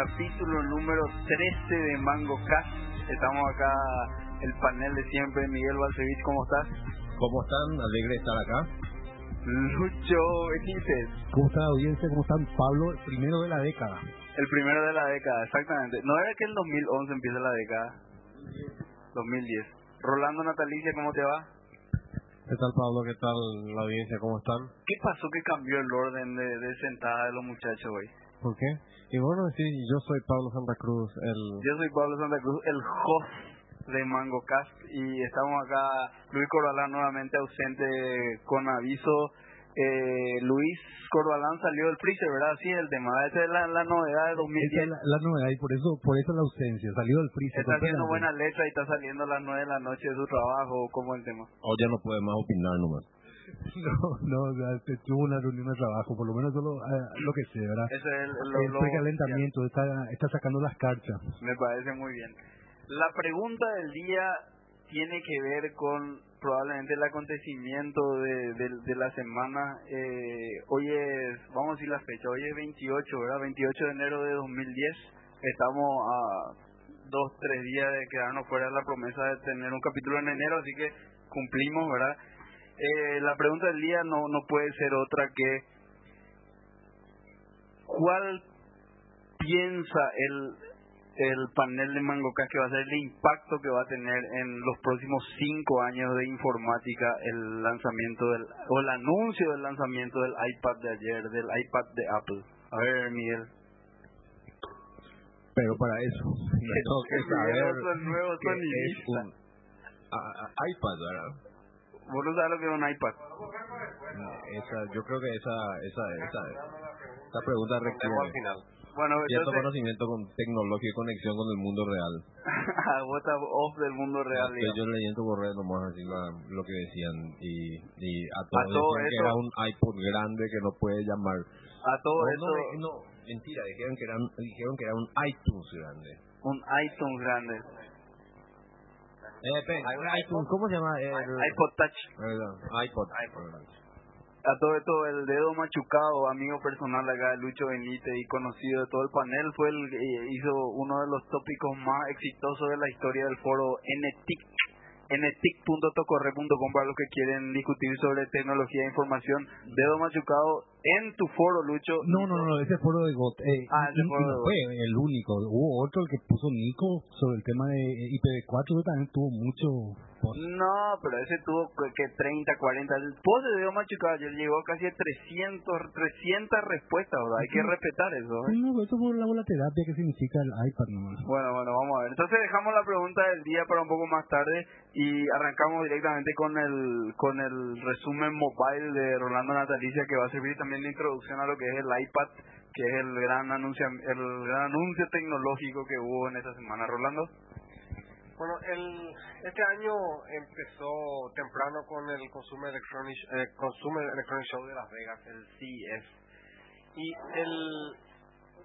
capítulo número 13 de Mango Cast. Estamos acá, el panel de siempre, Miguel Balcevich, ¿cómo estás? ¿Cómo están? Alegre de estar acá. Lucho Benítez. ¿Cómo está la audiencia? ¿Cómo están? Pablo, el primero de la década. El primero de la década, exactamente. ¿No era que el 2011 empieza la década? 2010. Rolando Natalicia, ¿cómo te va? ¿Qué tal, Pablo? ¿Qué tal la audiencia? ¿Cómo están? ¿Qué pasó que cambió el orden de, de sentada de los muchachos hoy? ¿Por qué? Y bueno, sí, yo soy Pablo Santa Cruz, el... Yo soy Pablo Santa Cruz, el host de Mango Cast y estamos acá, Luis Corbalán nuevamente ausente con aviso. Eh, Luis Corbalán salió del freezer, ¿verdad? Sí, el tema, esa es la, la novedad de 2010. Esa es la, la novedad y por eso, por eso la ausencia, salió del freezer. Está haciendo buena letra y está saliendo a las 9 de la noche de su trabajo, ¿cómo el tema? O ya no puede más opinar nomás. No, no, o sea, este, tuvo una reunión de trabajo, por lo menos solo eh, lo que sé, ¿verdad? Ese es el, El lo- precalentamiento, está, está sacando las cartas. Me parece muy bien. La pregunta del día tiene que ver con probablemente el acontecimiento de, de- de la semana. Eh, hoy es, vamos a decir la fecha, hoy es 28, ¿verdad? 28 de enero de 2010. Estamos a dos, tres días de quedarnos fuera de la promesa de tener un capítulo en enero, así que cumplimos, ¿verdad? Eh, la pregunta del día no, no puede ser otra que ¿cuál piensa el, el panel de Mangocas que va a ser el impacto que va a tener en los próximos cinco años de informática el lanzamiento del, o el anuncio del lanzamiento del iPad de ayer, del iPad de Apple? A ver, Miguel. Pero para eso, saber Miguel es el nuevo que es un a- a- iPad, ¿verdad? Vos no sabes lo que es un iPad. Esa, yo creo que esa, esa, esa, esa pregunta requiere Bueno, cierto entonces, conocimiento con tecnología y conexión con el mundo real. vos estás off del mundo real. Estoy digamos. yo leyendo redes nomás así la- lo que decían y, y a todos todo decían que era un iPod grande que no puede llamar. A todo No, eso, no, no, mentira, dijeron que, era un, dijeron que era un iTunes grande. un iTunes grande. Eh, pe- iTunes, ¿cómo se llama? El, iPod Touch. Perdón, iPod. A todo esto, el dedo machucado, amigo personal acá de Lucho Benítez y conocido de todo el panel, fue el que hizo uno de los tópicos más exitosos de la historia del foro NTIC, ntic.tocorre.com para los que quieren discutir sobre tecnología e información. Dedo machucado en tu foro, Lucho. No, no, no, ese foro de GOT. Eh, Ah, ese foro no de fue el único. Hubo otro, el que puso Nico, sobre el tema de eh, IPv4, que también tuvo mucho No, pero ese tuvo que que 30, 40. El post de Dedo machucado ayer llegó casi a 300, 300 respuestas, ¿verdad? Hay que respetar eso. ¿eh? No, eso fue la volaterapia que significa el iPad nomás. Bueno, bueno, vamos a ver. Entonces dejamos la pregunta del día para un poco más tarde y arrancamos directamente con el con el resumen mobile de Rolando Natalicia que va a servir también de introducción a lo que es el iPad, que es el gran anuncio el gran anuncio tecnológico que hubo en esta semana. Rolando. Bueno, el, este año empezó temprano con el Consumer Electronic, eh, Consumer Electronic Show de Las Vegas, el CES. Y el,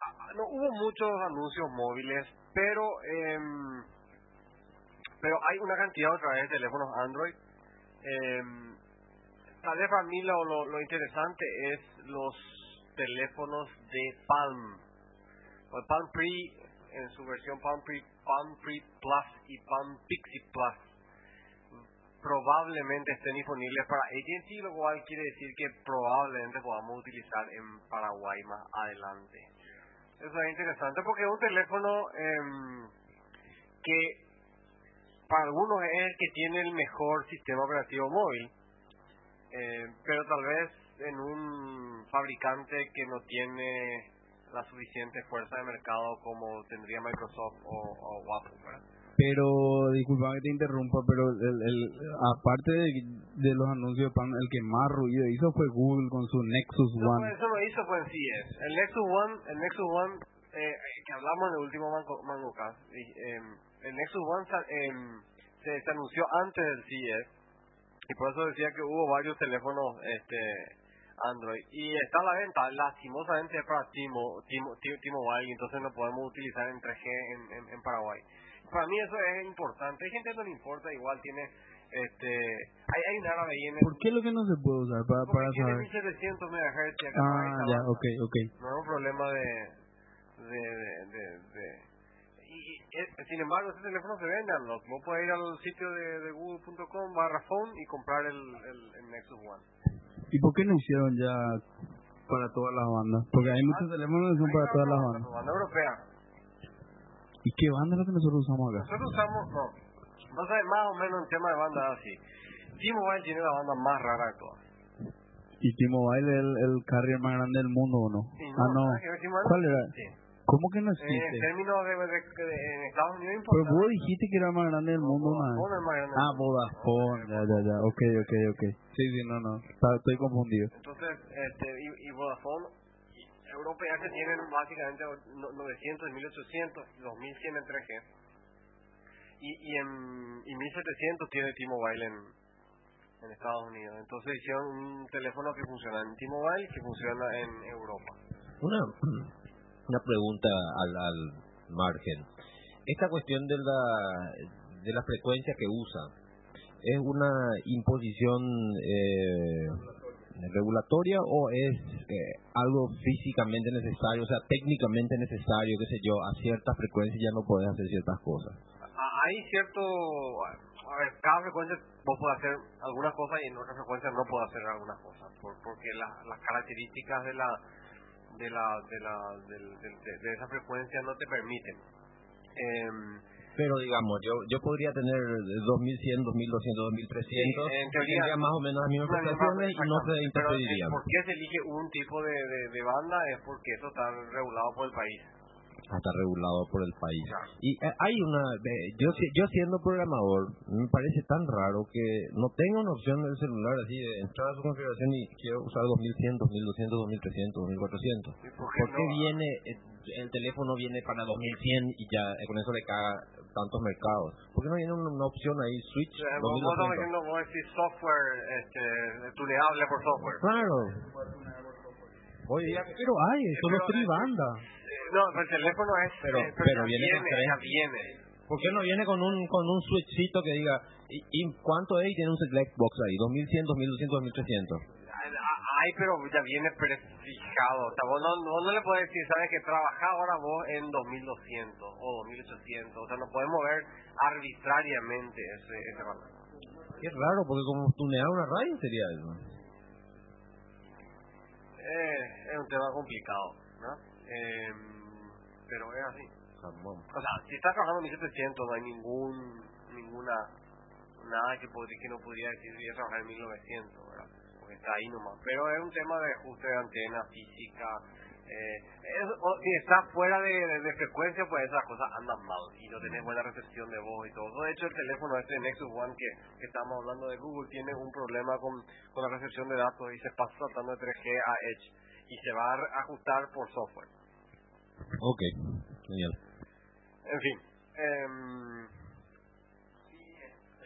ah, no hubo muchos anuncios móviles, pero em, pero hay una cantidad otra vez de teléfonos Android. Em, tal vez para mí lo interesante es los teléfonos de Palm. El Palm Pre en su versión Palm Pre, Palm Pre Plus y Palm Pixie Plus probablemente estén disponibles para AT&T, lo cual quiere decir que probablemente podamos utilizar en Paraguay más adelante. Eso es interesante porque es un teléfono em, que para algunos es el que tiene el mejor sistema operativo móvil, eh, pero tal vez en un fabricante que no tiene la suficiente fuerza de mercado como tendría Microsoft o, o Apple, ¿verdad? Pero, disculpa que te interrumpa, pero el, el, aparte de, de los anuncios de pan, el que más ruido hizo fue Google con su Nexus No, One. pues, eso lo hizo fue en CES. El Nexus One, el Nexus One eh, que hablamos en el último Mango, em, el Nexus One em, se, se anunció antes del CES y por eso decía que hubo varios teléfonos este Android y está a la venta, lastimosamente es para Timo, Timo, T-Mobile, entonces no podemos utilizar en 3G en, en, en Paraguay. Para mí eso es importante. Hay gente que no le importa, igual tiene este hay, hay un árabe ahí en el, ¿Por qué lo que no se puede usar? Para, para porque tiene saber. 1700 MHz acá no Ah, ya, ok, ok. No es un problema de, de, de, de, y, sin embargo este teléfono se vende unlock vos podés ir al sitio de, de google.com barra phone y comprar el, el, el Nexus One ¿Y por qué no hicieron ya para todas las bandas? Porque hay muchos teléfonos que son para todas las bandas. banda europea ¿Y qué banda es lo que nosotros usamos acá? nosotros usamos no ver más o menos en tema de banda así T-Mobile tiene la banda más rara de todas ¿Y T-Mobile es el, el carrier más grande del mundo o no? Sí, ah, no. ¿Cuál era? Sí. ¿Cómo que no Eh, en existe? términos de, de, de- en Estados Unidos Pero importa vos dijiste que era más grande del mundo. Vodafone es más grande. Ah, Vodafone, ya, ya, ya, ok, ok, ok. Sí, sí, no, no, estoy confundido. Entonces, este, y, y Vodafone, y europea que tienen básicamente no- 900, 1800, 2100 en 3G. Y, y, en, y 1700 tiene T-Mobile en, en Estados Unidos. Entonces hicieron un teléfono que funciona en T-Mobile y que funciona en Europa. Una, una pregunta al, al margen. Esta cuestión de la, de la frecuencia que usa, ¿es una imposición eh, regulatoria o es eh, algo físicamente necesario, o sea, técnicamente necesario, qué sé yo, a ciertas frecuencias ya no puedes hacer ciertas cosas? Hay cierto... A ver, cada frecuencia vos podés hacer algunas cosas y en otras frecuencias no puedes hacer algunas cosas. por- porque la- las características de la de la de la del- de, de esa frecuencia no te permiten. Em, Pero digamos, yo yo podría tener 2100, 2200, 2300, Sí, en teoría- tendría más o menos las mismas prestaciones y no se. Pero, interpedirían. ¿Por qué se elige un tipo de, de, de banda? Es porque eso está regulado por el país. Está regulado por el país. Y eh, hay una, eh, yo yo siendo programador, me parece tan raro que no tenga una opción en el celular así de entrar a su configuración y quiero usar 2100, 2200, 2300, 2400. ¿Y ¿Por qué qué no? viene, eh, el teléfono viene para 2100 y ya eh, con eso le caga tantos mercados? ¿Por qué no viene una, una opción ahí, switch sea, vos, estás 2200? diciendo, vos decís software este, tuneable por software. Claro. Día, pero hay, son los eh, tribanda. No, pero el teléfono es... Pero- eh, pero viene con tres. ya viene. ¿Por qué no viene con un con un switchcito que diga ¿y, y cuánto es? Y tiene un select box ahí, 2100, 2200, 2300. Ay, pero ya viene prefijado. O sea, vos no, vos no le puedes decir, sabes que trabaja ahora vos en 2200 o 2800. O sea, no podés mover arbitrariamente ese, ese valor. Qué raro, porque como tunear una radio sería eso. Eh, es un tema complicado, ¿no? Eh, pero es así. Jamón. O sea, si estás trabajando en 1700 no hay ningún, ninguna, nada que, podría, que no podría decir voy a trabajar en 1900, ¿verdad? Porque está ahí nomás. Pero es un tema de ajuste de antena física. Eh, es- o- si estás fuera de, de- de frecuencia, pues esas cosas andan mal y no tenés buena recepción de voz y todo. De hecho, el teléfono este Nexus One que, que estamos hablando de Google tiene un problema con, con la recepción de datos y se pasa tratando de 3G a Edge y se va a ajustar por software. Ok, genial. En fin. em,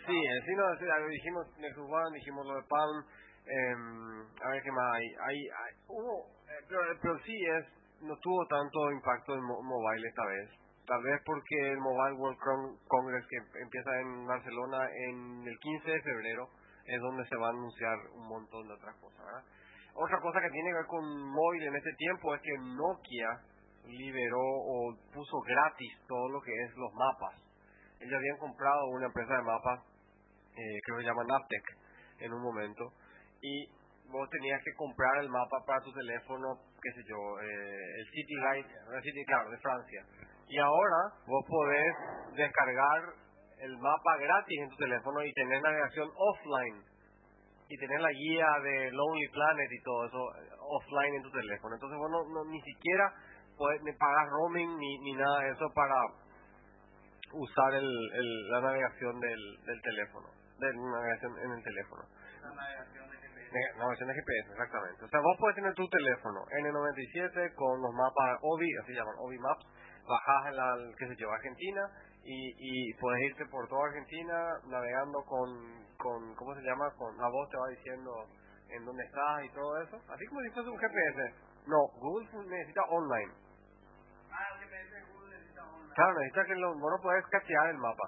sí, en sí, no, dijimos Nexus One, dijimos lo de Palm. em, a ver qué más hay. hay, hay hubo, eh, pero, pero sí es, no tuvo tanto impacto en mo- mobile esta vez. Tal vez porque el Mobile World Con- Congress que em- empieza en Barcelona en el 15 de febrero es donde se va a anunciar un montón de otras cosas. Otra cosa que tiene que ver con móvil en este tiempo es que Nokia liberó o puso gratis todo lo que es los mapas. Ellos habían comprado una empresa de mapas, eh, creo que se llama Navtec, en un momento, y vos tenías que comprar el mapa para tu teléfono, qué sé yo, eh, el City Guide, el City, de Francia. Y ahora vos podés descargar el mapa gratis en tu teléfono y tener navegación offline y tener la guía de Lonely Planet y todo eso eh, offline en tu teléfono. Entonces vos no, no- ni siquiera puedes ni pagar roaming ni, ni nada de eso para usar el, el- la navegación del, del teléfono, de la navegación en el teléfono. Ne- Navegación de GPS, exactamente. O sea, vos puedes tener tu teléfono N97 con los mapas OBI, así llaman, OBI Maps, bajás en la, qué sé yo, Argentina y, y puedes irte por toda Argentina navegando con, con, ¿cómo se llama? Con la voz te va diciendo en dónde estás y todo eso. Así como si fuese un GPS. No, Google necesita online. Claro, necesita que lo, vos no puedes cachear el mapa.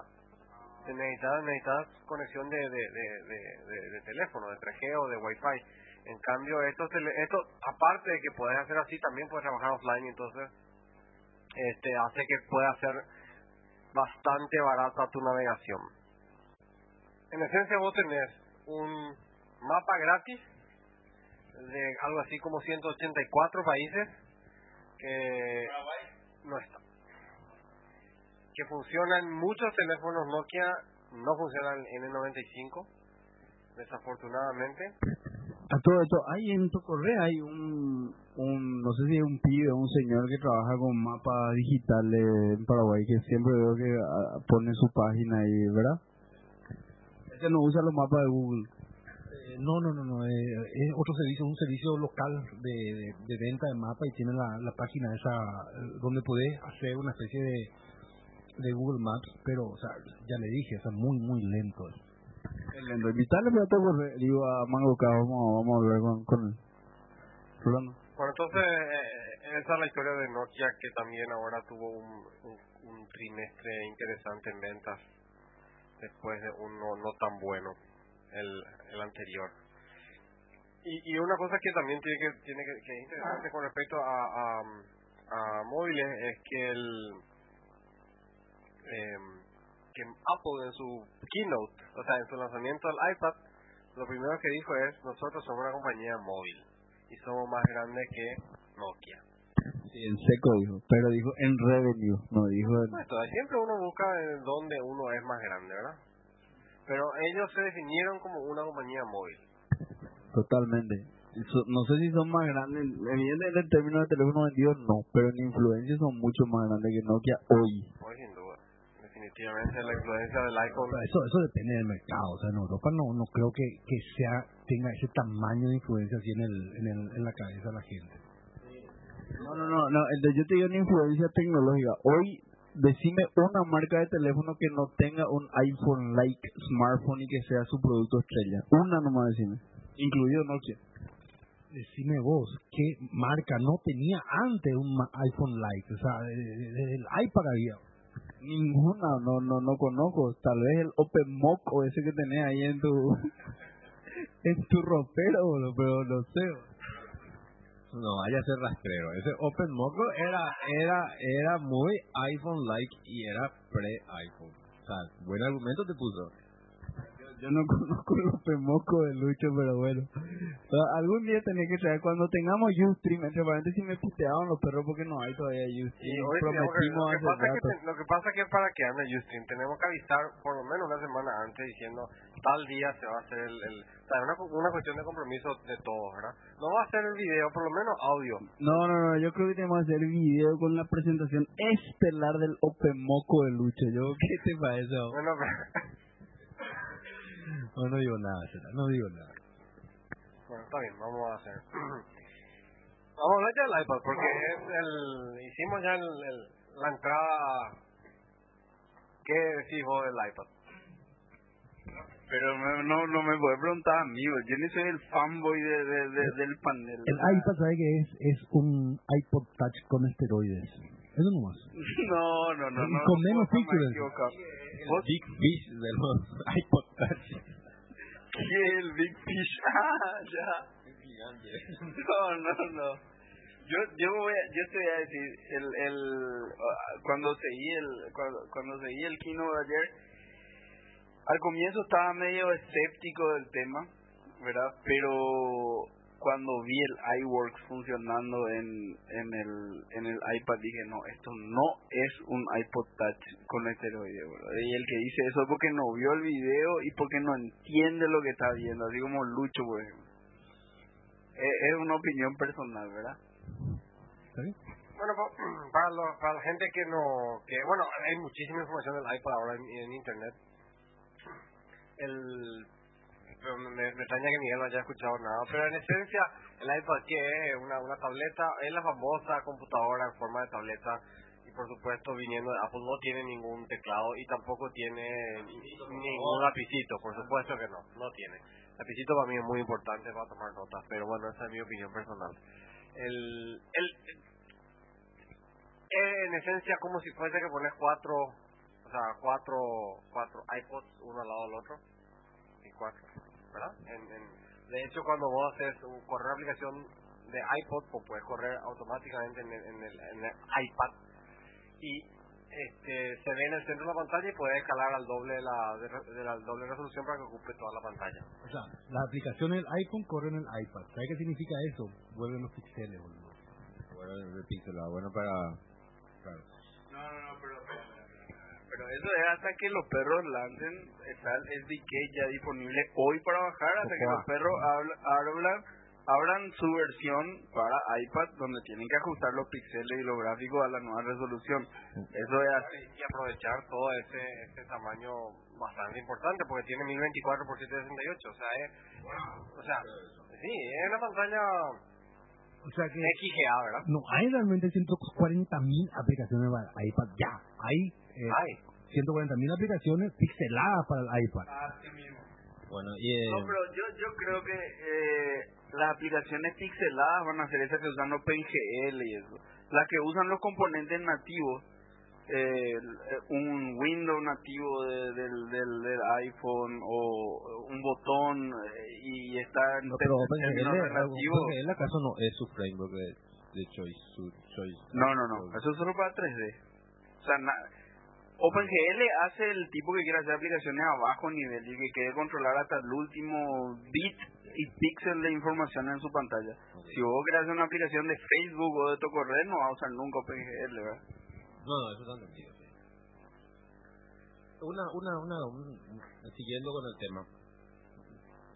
Necesitas, necesitas conexión de, de, de, de, teléfono, de 3G o de Wi-Fi. En cambio, esto, esto, aparte de que puedes hacer así, también puedes trabajar offline. Entonces, este, hace que pueda ser bastante barata tu navegación. En esencia vos tenés un mapa gratis de algo así como 184 países que no está. Que funcionan muchos teléfonos Nokia, no funcionan en N95, desafortunadamente. A todo esto, hay en tu correo hay un, un, no sé si es un pibe o un señor que trabaja con mapas digitales en Paraguay, que siempre veo que ah, pone su página ahí, ¿verdad? Ese no usa los mapas de Google. Eh, no, no, no, no. eh, es otro servicio, un servicio local de, de, de venta de mapa y tiene la, la página esa eh, donde podés hacer una especie de, de Google Maps, pero, o sea, ya le dije, es muy, muy lento. Excelente. Invitarle para tu correo, digo a Mango K, vamos, vamos a hablar con, con él. Rolando. Bueno, entonces, eh, esa es la historia de Nokia que también ahora tuvo un, un, un trimestre interesante en ventas después de uno no tan bueno el, el anterior. Y, y una cosa que también tiene que, tiene que, que es interesante con respecto a, a, a móviles es que el em, que Apple en su keynote, o sea, en su lanzamiento del iPad, lo primero que dijo es, nosotros somos una compañía móvil y somos más grandes que Nokia. Sí, en seco dijo, pero dijo en revenue, no dijo en... Bueno, siempre uno busca en donde uno es más grande, ¿verdad? Pero ellos se definieron como una compañía móvil. Totalmente. No sé si son más grandes, evidentemente en términos de teléfono vendidos no, pero en influencia son mucho más grandes que Nokia hoy. Hoy sin duda. Definitivamente la influencia del iPhone. Pero eso, eso depende del mercado, o sea, en Europa no, no creo que, que sea tenga ese tamaño de influencia así en, el, en, el, en la cabeza de la gente. No, no, no, no, entonces yo te digo en influencia tecnológica. Hoy, decime una marca de teléfono que no tenga un iPhone-like smartphone y que sea su producto estrella. Una nomás decime, incluido Nokia. Decime vos, ¿qué marca no tenía antes un ma- iPhone Lite? O sea, desde de, el iPad había. Ninguna, no, no, no conozco. Tal vez el OpenMock o ese que tenés ahí en tu, en tu ropero, boludo, pero no sé. No vaya a ser rastrero. Ese Open Moco era, era, era muy iPhone-like y era pre-iPhone. O buen argumento te puso. Yo no conozco el OpenMoco de Lucho, pero bueno. Algún día tenía que traer, cuando tengamos Ustream, entre paréntesis me puteaban los perros porque no hay todavía Ustream. hoy tenemos que- Prometimos lo, que pasa que te- lo que pasa que para que ande Justin tenemos que avisar por lo menos una semana antes diciendo tal día se va a hacer el... el o sea, una, una cuestión de compromiso de todos, ¿verdad? No va a ser el video, por lo menos audio. No, no, no, yo creo que tenemos que hacer el video con la presentación estelar del OpenMoco de Lucho. Yo, ¿qué te parece? Bueno, pero- No, no digo nada, no digo nada. bueno, está bien, vamos a hacer. Vamos a hablar ya del iPad, porque es el, hicimos ya el, el- la entrada. ¿Qué decís vos del iPad? Pero me- no, no me puede preguntar a mí, yo ni soy el fanboy de, de- de- del panel. El iPad, ¿sabe qué es? Es un iPod Touch con esteroides. Eso nomás. No, no, no. Y no con no menos features. ¿Vos? Big Fish de los iPod Touch. ¿Qué? El Big Fish. Ah, ya. No, no, no. Yo, yo voy a, yo te voy a decir, el, el, ah, cuando seguí el, cuando, cuando seguí el keynote ayer, al comienzo estaba medio escéptico del tema, ¿verdad? Pero cuando vi el iWorks funcionando en, en el, en el iPad dije, no, esto no es un iPod Touch con esteroide, ¿verdad? Y el que dice eso es porque no vio el video y porque no entiende lo que está viendo, así como Lucho, por ejemplo. Es, es una opinión personal, ¿verdad? Bueno, pa- para, lo- para la gente que no... que Bueno, hay muchísima información del iPad ahora en, en Internet. El... pero me, me extraña que Miguel no haya escuchado nada, pero en esencia el iPad que es una, una tableta, es la famosa computadora en forma de tableta y por supuesto viniendo de Apple no tiene ningún teclado y tampoco tiene ni- ningún lapicito, por supuesto que no, no tiene. Lapicito para mí es muy importante para tomar notas, pero bueno, esa es mi opinión personal. El, el, eh, en esencia como si fuese que pones cuatro, o sea, cuatro, cuatro iPods uno al lado del otro y cuatro, ¿verdad? En, en, de hecho, cuando vos haces un, correr la aplicación de iPod, pues puedes correr automáticamente en el, en el, en el iPad y este, se ve en el centro de la pantalla y puede escalar al doble de la, de, la doble resolución para que ocupe toda la pantalla. O sea, las aplicaciones del iPhone corren en el iPad. ¿Sabes qué significa eso? Vuelven los píxeles, boludo. Bueno, el pixelado, bueno para... Claro. No, no, no, pero, pero eso es hasta que los perros lancen, el SDK ya disponible hoy para bajar, hasta que los perros hablan abran su versión para iPad donde tienen que ajustar los píxeles y los gráficos a la nueva resolución. Eso es así. Y aprovechar todo ese, ese tamaño bastante importante porque tiene 1024 por 768. O sea, es, o sea, sí, es una pantalla o sea que XGA, ¿verdad? No, hay realmente 140.000 aplicaciones para iPad ya. Hay, eh, hay. 140.000 aplicaciones pixeladas para el iPad. Así mismo. Bueno, y, eh... No, pero yo, yo creo que eh, las aplicaciones pixeladas van a ser esas que usan OpenGL y eso. Las que usan los componentes nativos, eh, un Windows nativo del, del, del, iPhone o un botón eh, y está en no, pero OpenGL, acaso no es su framework de, de choice, su choice? No, no, no, eso es solo para 3D. O sea, OpenGL hace el tipo que quiere hacer aplicaciones a bajo nivel y que quiere controlar hasta el último bit y píxel de información en su pantalla. Si vos querés hacer una aplicación de Facebook o de tu correo, no va a usar nunca OpenGL, ¿verdad? No, no, eso está entendido, sí. Una, una, una, siguiendo con el tema,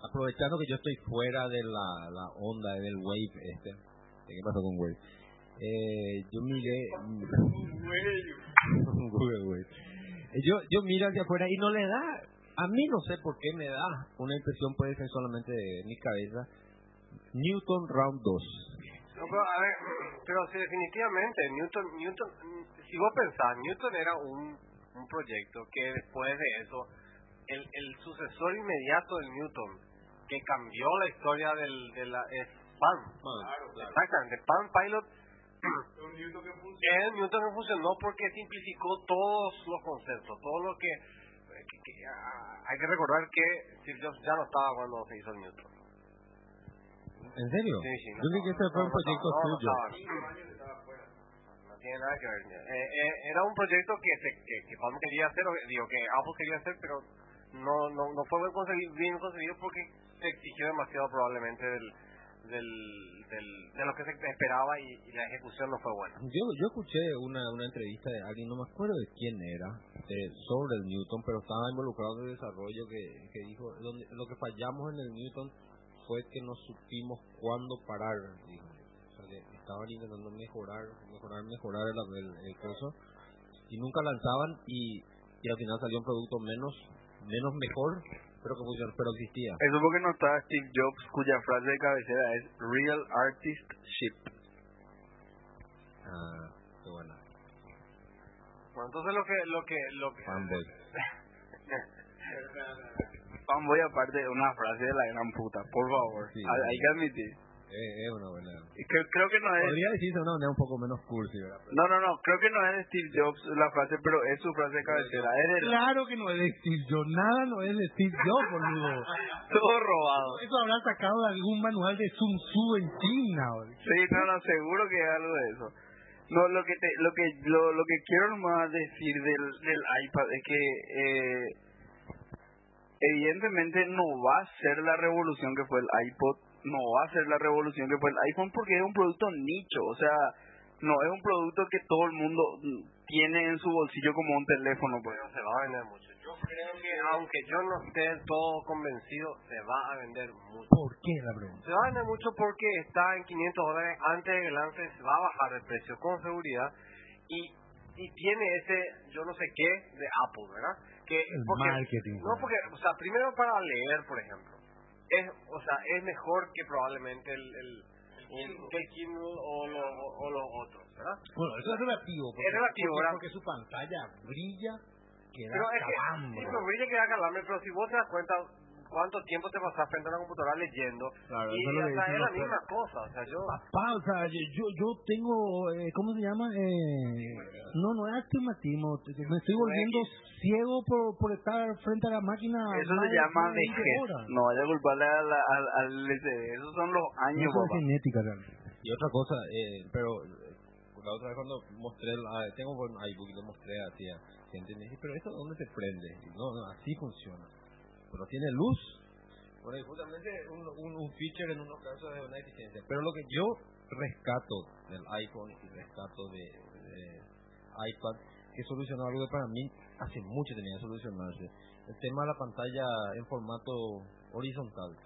aprovechando que yo estoy fuera de la, la onda del Wave este, ¿qué pasó con Wave? Eh, yo miré... Google Wave. Yo, yo miro hacia afuera y no le da a mí no sé por qué me da una impresión, puede ser solamente de mi cabeza, Newton Round 2. No, pero, a ver, pero sí, definitivamente, Newton, Newton, si vos pensás, Newton era un, un proyecto que después de eso, el, el sucesor inmediato del Newton, que cambió la historia del, de la, es PAN. Claro, claro. Exactamente, PAN Pilot Newton que Newton que funcionó porque simplificó todos los conceptos, todo lo que hay que recordar que Steve Jobs ya no estaba cuando se hizo el Newton. ¿En serio? Sí, sí. Yo que este fue un proyecto suyo. No tiene nada que ver. Eh, eh, era un proyecto que, se, que, que Palm quería hacer, digo, que Apple quería hacer, pero no, no, no fue bien conseguido, bien conseguido porque se exigió demasiado probablemente del, del, del, de lo que se esperaba y, la ejecución no fue buena. Yo, yo escuché una, una entrevista de alguien, no me acuerdo de quién era, sobre el Newton, pero estaba involucrado en el desarrollo que, que dijo, donde, lo que fallamos en el Newton fue que no supimos cuándo parar. O sea, que estaban intentando mejorar, mejorar, mejorar el, el, el curso y nunca lanzaban y, y al final salió un producto menos menos mejor pero que funcionó, pero existía. Eso porque no estaba Steve Jobs, cuya frase de cabecera es Real Artist Ship. Ah, qué buena. Bueno, entonces lo que... Lo que, lo que Fanboy. Fanboy aparte de una frase de la gran puta, por favor. Sí, hay que admitir. Es, una buena. Creo, creo que no es. Podría decirse una manera un poco menos cursi, ¿verdad? No, no, no. Creo que no es de Steve Jobs la frase, pero es su frase de cabecera. Es. Claro que no es de Steve Jobs. Nada no es de Steve Jobs, boludo. Todo robado. Eso habrá sacado de algún manual de Sun Tzu en China. Boludo. Sí, no, no, seguro que es algo de eso. No, lo que te, lo que lo, lo que quiero nomás decir del, del iPad es que eh, evidentemente no va a ser la revolución que fue el iPod no va a ser la revolución que fue el iPhone porque es un producto nicho, o sea, no es un producto que todo el mundo tiene en su bolsillo como un teléfono, pues. se va a vender mucho. Yo creo que, aunque yo no esté todo convencido, se va a vender mucho. ¿Por qué la pregunta? Se va a vender mucho porque está en 500 dólares antes de que lance, se va a bajar el precio con seguridad y, y tiene ese, yo no sé qué, de Apple, ¿verdad? Que, el marketing. No, porque, o sea, primero para leer, por ejemplo es, o sea, es mejor que probablemente el, el, el Kindle o, lo, o, los otros, ¿verdad? Bueno, eso es relativo. Porque, es relativo, porque, su pantalla brilla que da pero es que, pero brilla que da calambre, pero si vos te das cuenta, cuánto tiempo te pasas frente a una computadora leyendo claro, y eso o sea, es la misma cosa o sea yo papá o sea yo yo tengo eh, cómo se llama eh, no no es astigmatismo me estoy volviendo ciego por, por estar frente a la máquina eso se llama vejez. no vaya a culparle al, al, al esos son los años eso es genética realmente. Y otra cosa eh, pero La otra vez cuando mostré, el, ah, tengo un iBook y lo mostré a gente y me dije, pero ¿esto dónde se prende? Y no, no, así funciona. Pero tiene luz. Bueno, justamente un, feature en unos casos de una eficiencia. Pero lo que yo rescato del iPhone y rescato de, iPad, que solucionó algo que para mí hace mucho tenía que solucionarse. El tema de la pantalla en formato horizontal.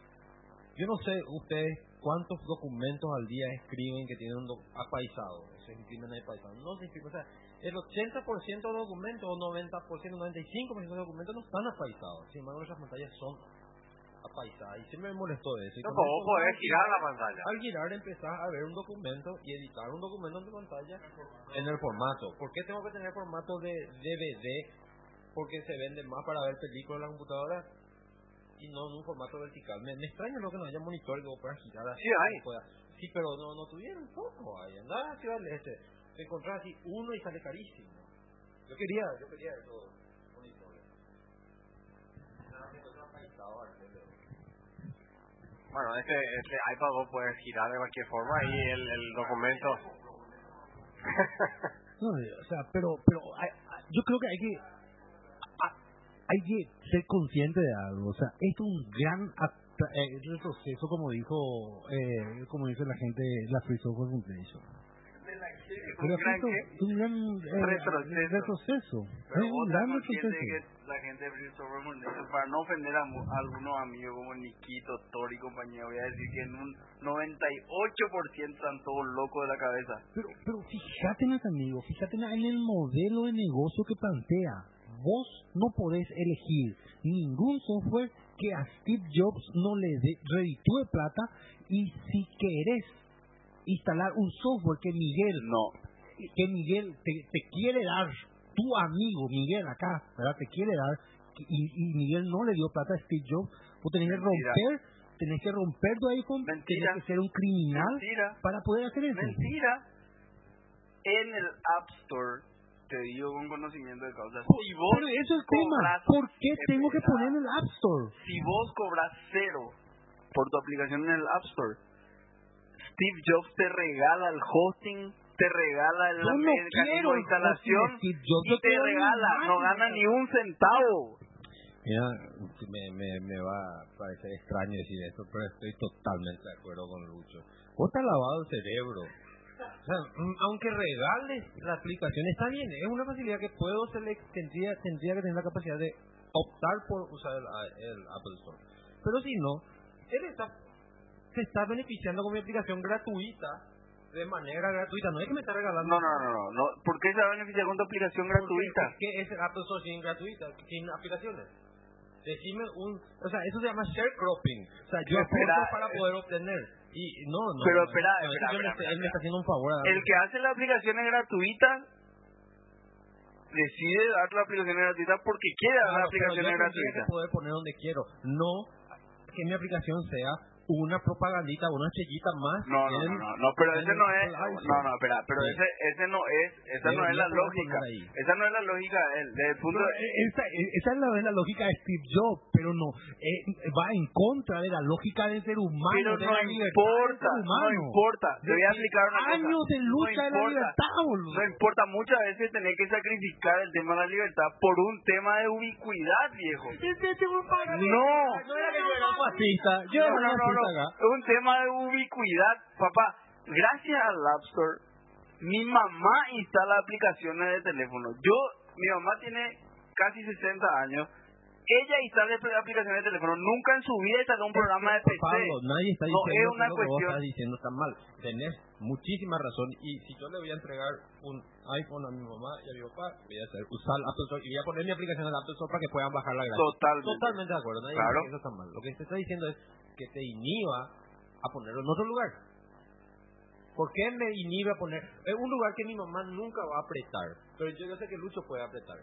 Yo no sé ustedes cuántos documentos al día escriben que tienen un apaisado. Se imprimen apaisado. No se imprimen. O sea, el 80% de los documentos, o 90%, 95% de los documentos no están apaisados. Sin embargo, esas pantallas son apaisadas. Y siempre me molestó eso. Y No, vos eso, podés girar la pantalla. Al girar empezás a ver un documento y editar un documento en tu pantalla en el formato. ¿Por qué tengo que tener formato de DVD? Porque se vende más para ver películas en la computadora y no en un formato vertical. Me, me extraña lo que no haya monitor que vos puedas girar así. Sí hay. Sí, pero no, no tuvieron poco ahí. Andaba a Ciudad del Este. Te encontrás así uno y sale carísimo. Yo quería, yo quería al tele. Bueno, este, este iPad vos puedes girar de cualquier forma y el, el documento. No, o sea, pero, pero hay- yo creo que hay que hay que ser consciente de algo. O sea, esto es un gran eh, retroceso, como dijo eh, como dice la gente, la Free Software Foundation. ¿Un Pero gran qué? es un gran eh, Retroceso. retroceso. Pero Es un gran retroceso. que la gente de para no ofender a, a algunos amigos como Nikito, Tori y compañía, voy a decir que en un 98% están todos locos de la cabeza. Pero, pero fíjate en el amigo, fíjate en en el modelo de negocio que plantea. Vos no podés elegir ningún software que a Steve Jobs no le dé reditúe plata y si querés instalar un software que Miguel No. Que Miguel te, te quiere dar, tu amigo Miguel acá, ¿verdad? Te quiere dar, y, y Miguel no le dio plata a Steve Jobs, vos tenés que romper, tenés que romper tu iPhone, Mentira. tenés que ser un criminal Mentira. para poder hacer eso. Mentira. En el App Store, te digo con conocimiento de causa, Por- si vos eso es tema. ¿Por qué tengo que poner en el App Store? si vos cobras cero por tu aplicación en el App Store, Steve Jobs te regala el hosting, te regala el Yo no quiero instalación Jobs, y yo te regala, no gana ni un centavo. Mira, me, me, me va a parecer extraño decir esto, pero estoy totalmente de acuerdo con Lucho. Vos te has lavado el cerebro. O sea, mm, aunque regales la aplicación, está bien, es una facilidad que puedo selec- tendría, tendría que tener la capacidad de optar por usar el, el Apple Store. Pero si no, él está, se está beneficiando con mi aplicación gratuita, de manera gratuita, no es que me está regalando. No, no, no, no, no. ¿Por qué se va a beneficiar con tu aplicación gratuita? ¿Qué es Apple Store sin gratuita, sin aplicaciones? Decime un... O sea, eso se llama sharecropping. O sea, yo Espera, para eh, poder obtener. Y no, no. Pero espera, no, espera, yo Él me está haciendo un favor. a- El que hace la aplicación gratuita decide dar la aplicación gratuita porque quiere dar la Claro, aplicación yo gratuita. que poder poner donde quiero. No que mi aplicación sea una propagandita, una estrellita más. No, no, no, no, no, pero ese no es, no, no, espera, pero Sí. ese, ese no es, esa no es la lógica, esa no es la lógica de él, desde el punto No, de, esa, esa es, la, es la lógica de Steve Jobs, pero no, eh, va en contra de la lógica del ser humano. pero de no la importa, del ser no humano. importa, te voy a explicar una cosa, Años de no lucha de la libertad, boludo. no importa, muchas veces tener que sacrificar el tema de la libertad por un tema de ubicuidad, viejo. No, No era que yo era un fascista. Yo no, no, no, no. Es un tema de ubicuidad, papá. Gracias al App Store, mi mamá instala aplicaciones de teléfono. Yo, mi mamá tiene casi 60 años. Ella instala apl- aplicaciones de teléfono. Nunca en su vida instaló un programa de PC. Pablo, nadie está No, diciendo es una que vos cuestión- estás diciendo está mal. Tenés muchísima razón. Y si yo le voy a entregar un iPhone a mi mamá y a mi papá, voy a hacer usar el Apple Store y voy a poner mi aplicación en el Apple Store para que puedan bajarla gratis. Totalmente. Totalmente de acuerdo. Nadie Claro. dice que eso está mal. Lo que se está diciendo es que te inhiba a ponerlo en otro lugar. ¿Por qué me inhibe a poner en un lugar que mi mamá nunca va a apretar? Pero yo, yo sé que Lucho puede apretar.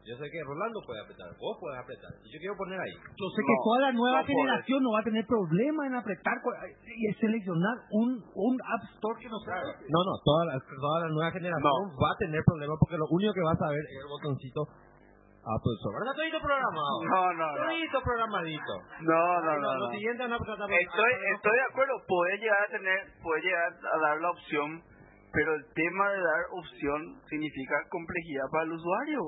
Yo sé que Rolando puede apretar. Vos puedes apretar. Y yo quiero poner ahí. Yo sé No, que toda la nueva no generación no va a tener problema en apretar y seleccionar un, un App Store que no sea. No, no, toda la, toda la nueva generación va a tener problemas porque lo único que va a saber es el botoncito Apple Store. ¿Verdad? Todito programado. No, no, no. Todito programadito. No, no, no. Lo no. siguiente tratar Estoy, estoy de acuerdo. Puede llegar a tener, puede llegar a dar la opción pero el tema de dar opción significa complejidad para el usuario.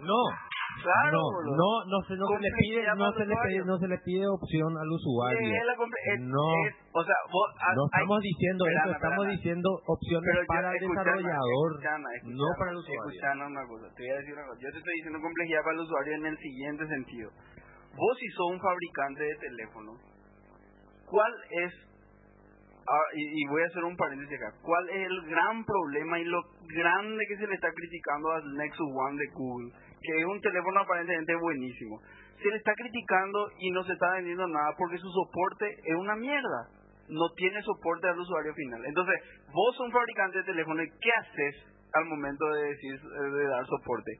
No, Claro, no, no, no se, no se le pide, no se le pide, no se le pide opción al usuario. Es- No. es- o sea, vos, ah, No hay- estamos diciendo eso, estamos diciendo opciones Pero para el desarrollador, escuchame, escuchame, no para el usuario. escuchame una cosa, te voy a decir una cosa. Yo te estoy diciendo complejidad para el usuario en el siguiente sentido. Vos si sos un fabricante de teléfono, ¿cuál es, ah, y, y voy a hacer un paréntesis acá, cuál es el gran problema y lo grande que se le está criticando al Nexus One de Google, que es un teléfono aparentemente buenísimo? Se le está criticando y no se está vendiendo nada porque su soporte es una mierda. No tiene soporte al usuario final. Entonces, vos un fabricante de teléfono ¿qué haces al momento de decir de dar soporte?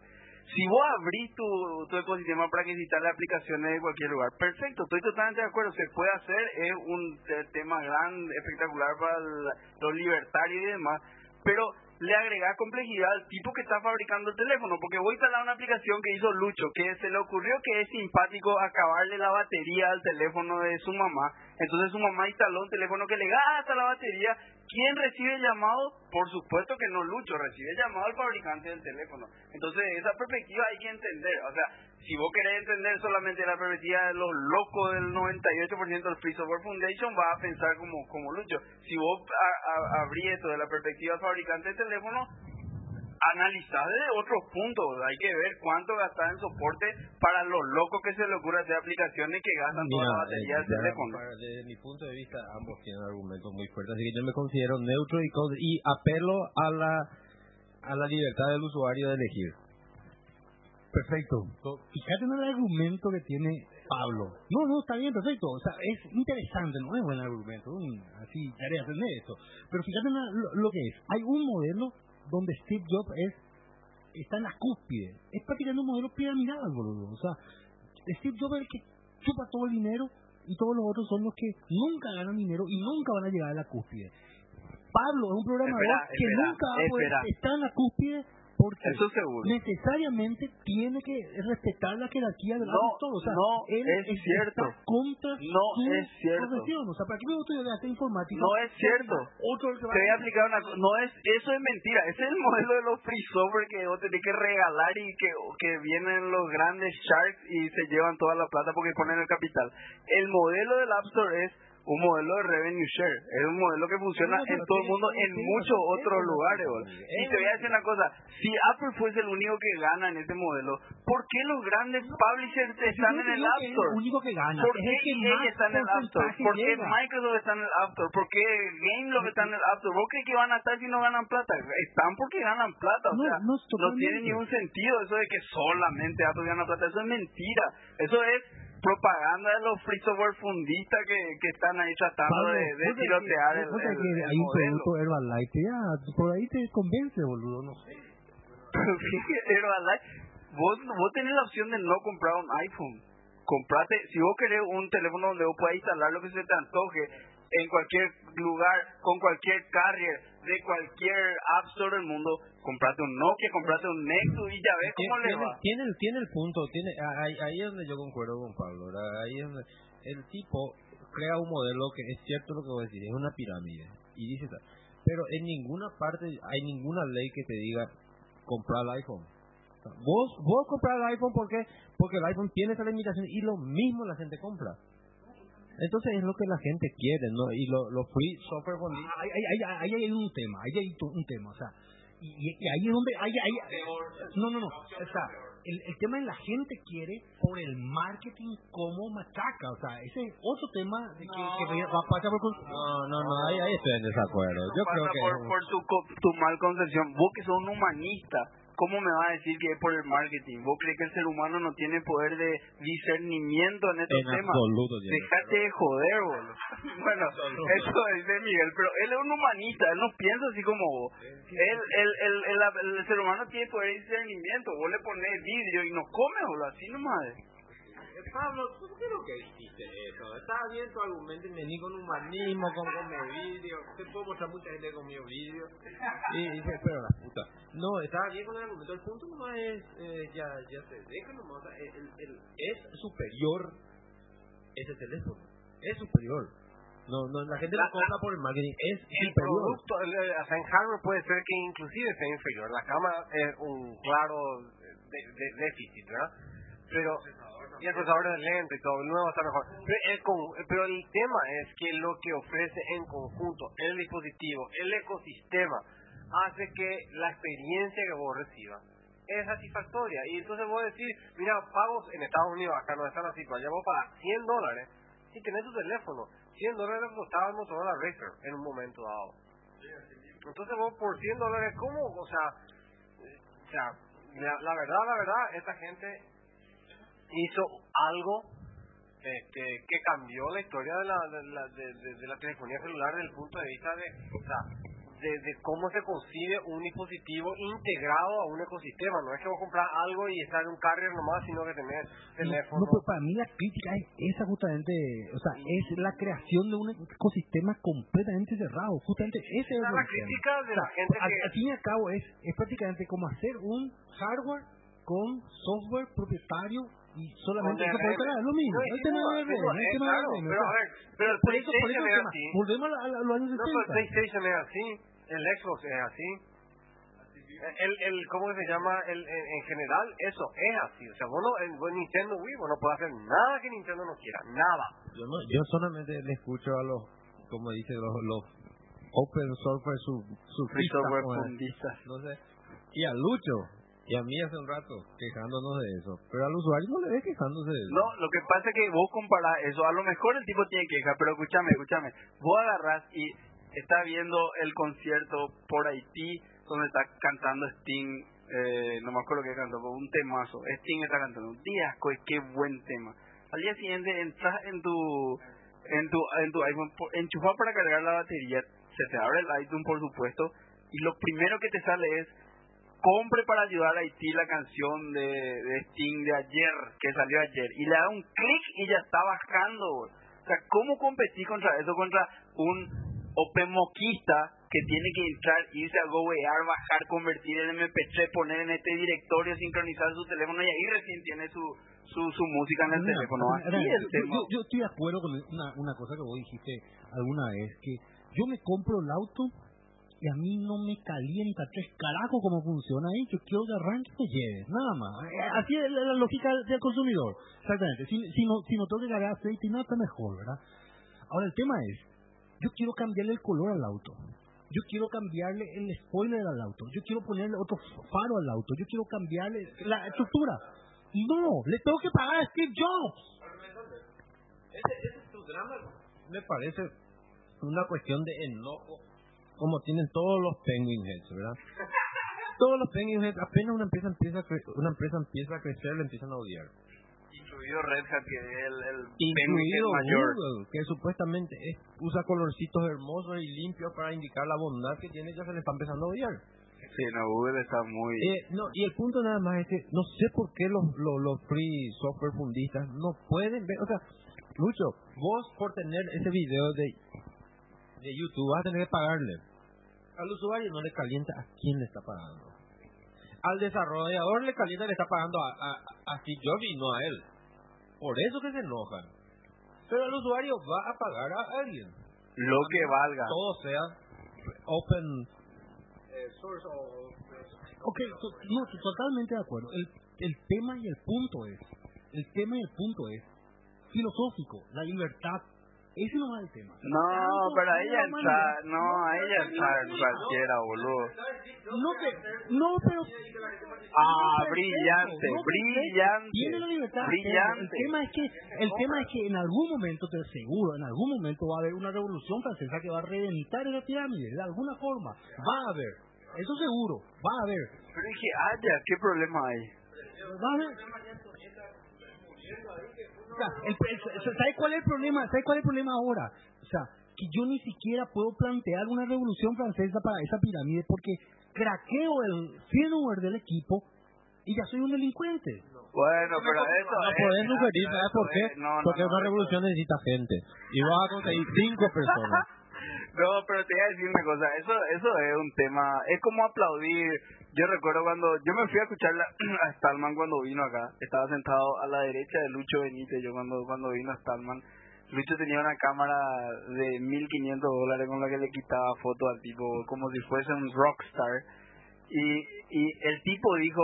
Si vos abrís tu, tu ecosistema para que instale aplicaciones de cualquier lugar, perfecto, estoy totalmente de acuerdo, se puede hacer, es un te- tema gran, espectacular para el- los libertarios y demás, pero le agregás complejidad al tipo que está fabricando el teléfono, porque voy a instalar una aplicación que hizo Lucho, que se le ocurrió que es simpático acabarle la batería al teléfono de su mamá, entonces su mamá instaló un teléfono que le gasta la batería, ¿quién recibe llamado? Por supuesto que no Lucho, recibe llamado al fabricante del teléfono. Entonces esa perspectiva hay que entender, o sea, si vos querés entender solamente la perspectiva de los locos del 98% del Free Software Foundation, vas a pensar como, como Lucho. Si vos a- a- abrís esto de la perspectiva del fabricante del teléfono, analizar desde otros puntos. Hay que ver cuánto gastar en soporte para los locos que se les ocurre hacer aplicaciones que gastan toda la batería eh, del teléfono. desde mi punto de vista, ambos tienen argumentos muy fuertes, así que yo me considero neutro y, y apelo a la a la libertad del usuario de elegir. Perfecto. Fíjate en el argumento que tiene Pablo. No, no, está bien, perfecto. O sea, es interesante, no es buen argumento. un- así, tarea aprender esto. Pero fíjate en la- lo, lo que es. Hay un modelo donde Steve Jobs es está en la cúspide. Es prácticamente un modelo piramidal, boludo. O sea, Steve Jobs es el que chupa todo el dinero y todos los otros son los que nunca ganan dinero y nunca van a llegar a la cúspide. Pablo es un programador Espera, que espera, nunca va a poder espera. estar en la cúspide porque Eso seguro. necesariamente tiene que respetar la jerarquía del No, árbitro. O sea, no él es cierto. contra No su es cierto. profesión. O sea, ¿para qué me gusta estudiar informática? No es cierto. Otro que va Te voy a explicar una cosa. No es, eso es mentira. Ese es el modelo de los free software que vos tenés que regalar y que, que vienen los grandes sharks y se llevan toda la plata porque ponen el capital. El modelo del App Store es un modelo de revenue share. Es un modelo que funciona No, en todo el mundo en muchos otros lugares. boludo. Y te voy a decir una cosa. Si Apple fuese el único que gana en este modelo, ¿por qué los grandes publishers están en el App Store? el único que gana. ¿Por qué EA más está en el App Store? ¿Por qué. Microsoft está en el App Store? ¿Por qué Gameloft está en el App Store? ¿Vos crees que van a estar si no ganan plata? Están porque ganan plata. O No, sea, no, no, tiene ningún sentido eso de que solamente Apple gana plata. Eso es mentira. Eso es propaganda de los free software fundistas que, que están ahí tratando Pablo, de, de tirotear el, el- el hay un producto Herbalife ya por ahí te convence, boludo, no sé. Herbalife, vos, vos tenés la opción de no comprar un iPhone. Comprate, si vos querés un teléfono donde vos puedas instalar lo que se te antoje en cualquier lugar, con cualquier carrier, de cualquier App Store del mundo, comprate un Nokia, comprate un Nexus y ya ves cómo le tiene, va. tiene, el- tiene el punto, tiene ahí, ahí es donde yo concuerdo con Pablo, ¿verdad? ahí es donde el tipo crea un modelo que es cierto lo que voy a decir, es una pirámide y dice tal, pero en ninguna parte hay ninguna ley que te diga comprar el iPhone. Vos, vos comprar el iPhone porque porque el iPhone tiene esa limitación y lo mismo la gente compra. Entonces es lo que la gente quiere, ¿no? Y lo- los free software con Ahí, ahí, ahí, ahí hay un tema, ahí hay un tema, o sea, y, ahí es donde, ahí, ahí, no, no, no, o sea, el, el tema es la gente quiere por el marketing como machaca, o sea, ese es otro tema de que, que va a pasar por... No, no, no, ahí, ahí estoy en desacuerdo. Yo Pasa creo que por, por tu, co- tu mal concepción. Vos que sos un humanista, ¿cómo me vas a decir que es por el marketing? ¿Vos crees que el ser humano no tiene poder de discernimiento en estos en temas? absoluto. Dejate de joder, boludo. Bueno, eso dice Miguel, pero él es un humanista, él no piensa así como vos. Él, el, el, el, el ser humano tiene poder de discernimiento. Vos le pones vidrio y no come, boludo, así nomás. Pablo, ¿tú creo que hiciste eso? Estaba bien tu argumento y vení con humanismo, con comer vídeo. Te puedo mostrar mucha gente que comió vídeo. Y dice, pero la puta. No, estaba bien con el argumento. El punto nomás es, eh, ya, ya se deja nomás. el, el- es superior ese teléfono. Es superior. No, no, la gente la, compra por el marketing, es el producto, el, en hardware puede ser que inclusive sea inferior. La cámara es un claro de, de, déficit, ¿verdad? Pero y el procesador es lento y todo, el nuevo está mejor. Pero el, tema es que lo que ofrece en conjunto el dispositivo, el ecosistema, hace que la experiencia que vos recibas es satisfactoria. Y entonces vos decís, mira, pagos en Estados Unidos, acá no están así, allá vos pagas 100 dólares si tenés tu teléfono. 100 dólares costaba el Motorola Racer en un momento dado. Entonces vos por 100 dólares, ¿cómo? O sea, o sea la, verdad, la verdad, esta gente hizo algo este, que cambió la historia de la, de, la, de, la telefonía celular desde el punto de vista de, o sea, de, cómo se concibe un dispositivo integrado a un ecosistema. No es que vos comprar algo y estar en un carrier nomás, sino que tener teléfono. No, pero para mí la crítica es esa justamente, o sea, es la creación de un ecosistema completamente cerrado. Justamente ese es la crítica de la gente que... Al fin y al cabo es, es prácticamente como hacer un hardware con software propietario solamente se puede crear lo mismo. este no es este no es Pero a ver, pero el PlayStation es así. Volvemos a, los años 70. No, pero el PlayStation es así, el Xbox es así. El, el, ¿Cómo se llama? El, en, general, eso es así. O sea, vos, no, en, Nintendo Wii, vos no puedes hacer nada que Nintendo no quiera. Nada. Yo, no, yo solamente le escucho a los, como dice, los, los open software su, su software. No sé. Y a Lucho, y a mí hace un rato quejándonos de eso. Pero al usuario no le ve quejándose de eso. No, lo que pasa es que vos comparás eso. A lo mejor el tipo tiene queja, pero escúchame, escúchame. Vos agarrás y está viendo el concierto por Haití donde está cantando Sting. Eh, no me acuerdo qué cantó, un temazo. Sting está cantando. Díasco, qué buen tema. Al día siguiente entras en tu en tu en tu iPhone, enchufas para cargar la batería, se te abre el iTunes por supuesto, y lo primero que te sale es compre para ayudar a Haití la canción de, de Sting de ayer, que salió ayer, y le da un clic y ya está bajando. O sea, ¿cómo competir contra eso? Contra un open moquista que tiene que entrar, irse a GoWear, bajar, convertir en MP3, poner en este directorio, sincronizar su teléfono y ahí recién tiene su, su, su música en el teléfono. yo, yo, estoy de acuerdo con una, una cosa que vos dijiste alguna vez, que yo me compro el auto y a mí no me calienta tres carajos cómo funciona ahí, yo quiero que arranque y lleve, nada más. Eh, así es la, lógica del consumidor, exactamente. Si, si, no, si no tengo que cargar aceite y nada, está mejor, ¿verdad? Ahora el tema es, yo quiero cambiarle el color al auto, yo quiero cambiarle el spoiler al auto, yo quiero ponerle otro faro al auto, yo quiero cambiarle la estructura. No, le tengo que pagar a Steve Jobs. Ese, ese es tu drama, me parece una cuestión de enojo como tienen todos los penguin heads, ¿verdad? todos los penguin heads, apenas una empresa empieza a una empresa empieza a crecer, le empiezan a odiar. Incluido Red Hat, que es el, el Incluido mayor. Google, que supuestamente usa colorcitos hermosos y limpios para indicar la bondad que tiene, ya se le está empezando a odiar. Sí, no, Google está muy... Eh, no, y el punto nada más es que no sé por qué los, los, los free software fundistas no pueden ver, o sea, Lucho, vos por tener ese video de de YouTube vas a tener que pagarle. Al usuario no le calienta a quién le está pagando. Al desarrollador le calienta le está pagando a, a, a Steve Jobs y no a él. Por eso que se enojan. Pero el usuario va a pagar a alguien. Lo que valga. Todo sea open eh, source o... Ok, no, totalmente de acuerdo. El, el tema y el punto es, el tema y el punto es filosófico, la libertad ese no es el tema. No, pero ahí entra, no, ahí entra cualquiera, boludo. No, que, no, pero... Ah, brillante, brillante. Tiene la libertad. Brillante. El tema es que, el tema es que en algún momento, te aseguro, en algún momento va a haber una revolución francesa que va a reventar esa pirámide, de alguna forma. Va a haber. Eso seguro, va a haber. Pero es que haya, ¿qué problema hay? Va a haber. ¿Sabes cuál es el problema? ¿Sabes cuál es el problema ahora? O sea, que yo ni siquiera puedo plantear una revolución francesa para esa pirámide porque craqueo el firmware del equipo y ya soy un delincuente. Bueno, pero eso no podés sugerir, ¿sabes por qué? porque una revolución necesita gente y vas a conseguir cinco personas. no, pero te voy a decir una cosa, eso eso es un tema, es como aplaudir yo recuerdo cuando yo me fui a escuchar a Stallman cuando vino acá, estaba sentado a la derecha de Lucho Benítez, yo cuando cuando vino Stallman, Lucho tenía una cámara de 1500 dólares con la que le quitaba fotos al tipo como si fuese un rockstar. Y, y el tipo dijo,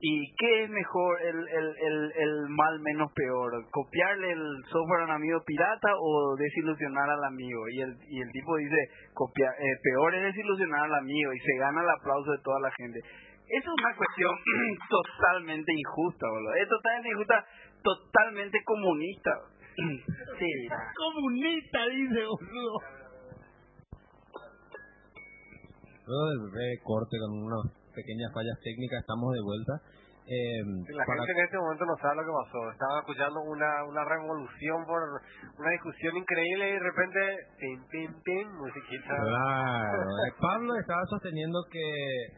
¿y qué es mejor el, el, el, el mal menos peor? ¿Copiarle el software a un amigo pirata o desilusionar al amigo? Y el, y el tipo dice, copia, eh, peor es desilusionar al amigo y se gana el aplauso de toda la gente. Eso es una cuestión totalmente injusta, boludo. Es totalmente injusta, totalmente comunista. sí. Comunista, dice, boludo. Del breve corte con unas pequeñas fallas técnicas, estamos de vuelta. Eh, La para- gente en este momento no sabe lo que pasó. Estaba escuchando una, una revolución por una discusión increíble y de repente, pim, pim, pim, musiquita. Claro, eh, Pablo estaba sosteniendo que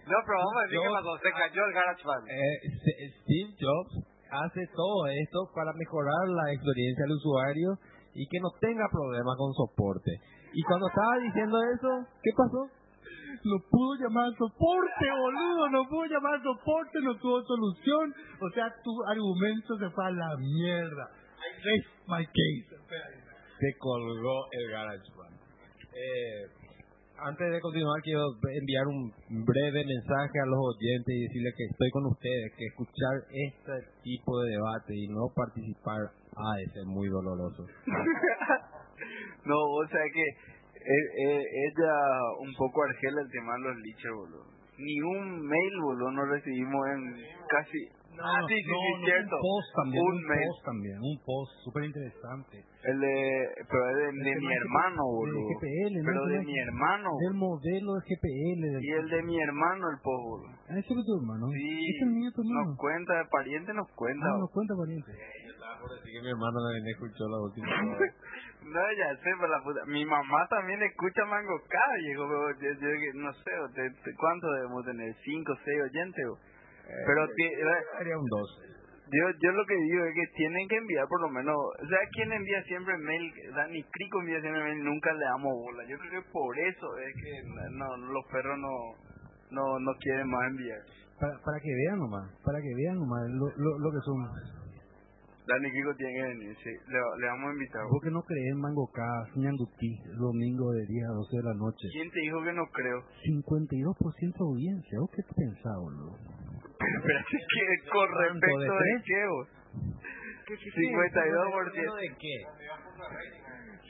No, pero vamos a decir qué pasó. Se cayó el GarageBand. eh, Se- Steve Jobs hace todo esto para mejorar la experiencia del usuario y que no tenga problemas con soporte. Y cuando estaba diciendo eso, ¿qué pasó? No pudo llamar soporte, boludo. No pudo llamar soporte, no tuvo solución. O sea, tu argumento se fue a la mierda. I rest my case. Se colgó el GarageBand. Eh, antes de continuar, quiero enviar un breve mensaje a los oyentes y decirles que estoy con ustedes, que escuchar este tipo de debate y no participar ha de ser muy doloroso. No, o sea que ella un poco argela el tema de los liches, boludo. Ni un mail, boludo, no recibimos en casi... No, ah, sí, sí, no, sí, no, cierto. Un post también, Un un, mail. post también, un post súper interesante. El de, pero es de, de tema mi de hermano, boludo. de GPL, ¿no? Pero El de mi de- hermano. Del modelo de GPL. Del... Y el de mi hermano, el post, boludo. Ah, ese es tu hermano. Sí, es el mío, tu hermano. nos cuenta, de pariente nos cuenta. Ah, nos cuenta, pariente. Por decir que mi hermano también escuchó la última No, ya sé, pero la puta. Mi mamá también escucha Mango K, viejo. Yo, yo, no sé, te- te- ¿cuánto debemos tener? ¿Cinco, seis oyentes? o? Pero ti- Sería un 2. yo, yo lo que digo es que tienen que enviar por lo menos. O sea, ¿quién envía siempre mail? Dani Crico envía siempre mail, nunca le damos bola. Yo creo que por eso es que no, los perros no, no, no quieren más enviar. Para, para que vean nomás, para que vean nomás lo, lo, lo que son. Dani Crico tiene que venir, sí. Le, le vamos a invitar. Vos que no crees en Mango K, Ñandutí, domingo de 10 a 12 de la noche. ¿Quién te dijo que no creo? 52% de audiencia, ¿vos qué pensás, boludo? Pero es que con ¿Cuánto, de respecto de tres? qué, vos? 52%. ¿De qué?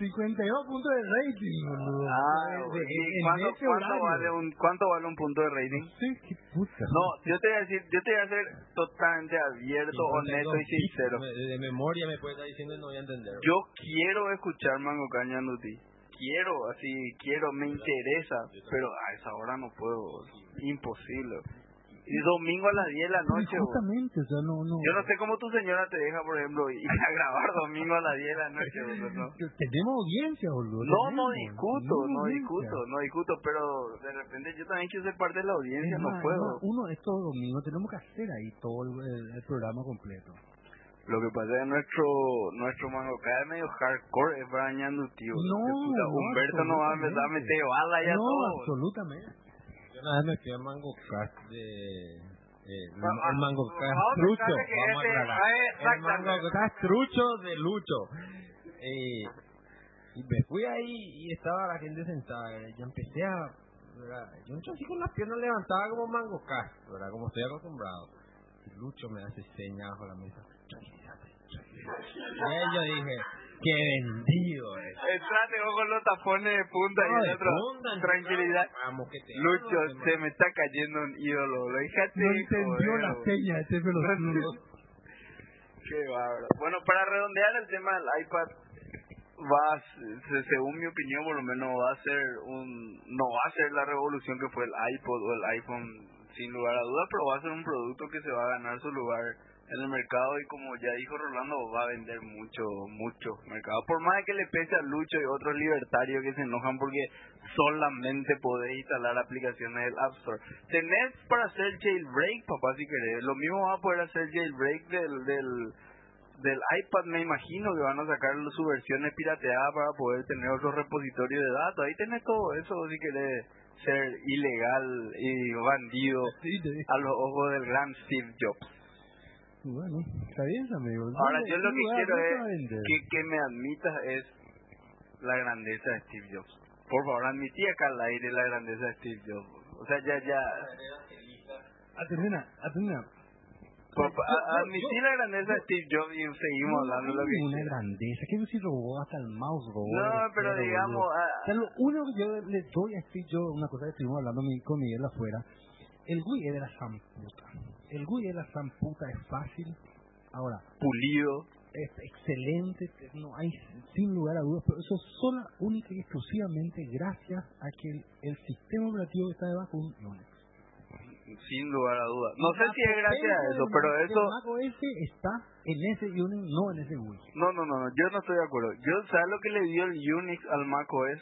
52 puntos de rating, boludo. Ah, De- de- ¿y en ¿cuánto, ese cuánto vale un, ¿cuánto vale un punto de rating? Sí, qué puta. No, yo te voy a decir, yo te voy a ser totalmente abierto, honesto y sincero. De, de memoria me puede estar diciendo y no voy a entender. Yo quiero escuchar Mango Caña Nuti. Quiero, así, quiero, me interesa, pero a esa hora no puedo, imposible. Y domingo a las 10 de la noche, vos. Justamente, o sea, no, no. Yo no sé cómo tu señora te deja, por ejemplo, ir a grabar domingo a las 10 de la noche, vos, ¿no? Tenemos audiencia, boludo. No, no discuto, no audiencia. discuto, no discuto, pero de repente yo también quiero ser parte de la audiencia, no puedo. Uno, estos domingos tenemos que hacer ahí todo el, el- el programa completo. Lo que pasa es que nuestro nuestro mango cada medio hardcore es brañando, tío. No, no, Humberto no va a empezar a meter bala ya no, todo. absolutamente. Una vez me fui a Mango Cast de... eh, el, Ah, el Mango ah, trucho, vamos a El. Mango trucho de Lucho. Eh, y me fui ahí y estaba la gente sentada. Yo empecé a... ¿verdad? Yo entro así con las piernas levantadas como Mango Cast, ¿verdad? Como estoy acostumbrado. Y Lucho me hace señas bajo la mesa. Y yo dije, qué vendido es. Entrate con los tapones de punta y el otro. punta, Tranquilidad. Vamos, que te Lucho, se me está cayendo un ídolo. Lo fíjate, No entendió la seña de este pelotudo. Qué bárbaro. Bueno, para redondear el tema del iPad, va a según mi opinión, por lo menos va a ser un, no va a ser la revolución que fue el iPod o el iPhone, sin lugar a dudas, pero va a ser un producto que se va a ganar su lugar en el mercado y como ya dijo Rolando, va a vender mucho, mucho mercado. Por más que le pese a Lucho y otros libertarios que se enojan porque solamente podés instalar aplicaciones del App Store. Tenés para hacer jailbreak, papá, si querés. Lo mismo va a poder hacer jailbreak del, del, del iPad, me imagino que van a sacar su versiones pirateadas para poder tener otro repositorio de datos. Ahí tenés todo eso si querés ser ilegal y bandido a los ojos del gran Steve Jobs. Bueno, está bien, amigo. Ahora, ¿Dónde- yo lo que quiero a es que, que me admitas es la grandeza de Steve Jobs. Por favor, admití acá al aire la grandeza de Steve Jobs. O sea, ya, ya... Atendena, atendena. por- Yo- a- yo- admití la grandeza de Steve Jobs y seguimos No, hablando lo que una grandeza. ¿Qué si robó hasta el mouse robó? No, pero digamos... ah, O sea, lo único que yo le doy a Steve Jobs, una cosa que estuvimos hablando con Miguel afuera, el güey es de la zamputa. El es de la zamputa, es fácil. Ahora, pulido. es excelente, no hay sin lugar a dudas, pero eso es sola, única y exclusivamente gracias a que el, el sistema operativo que está debajo es un Unix. Sin lugar a dudas. No sé si es gracias a eso, pero Mac- eso... Mac OS está en ese Unix, no en ese Wii. No, no, no, no, yo no estoy de acuerdo. Yo, ¿sabes lo que le dio el Unix al macOS?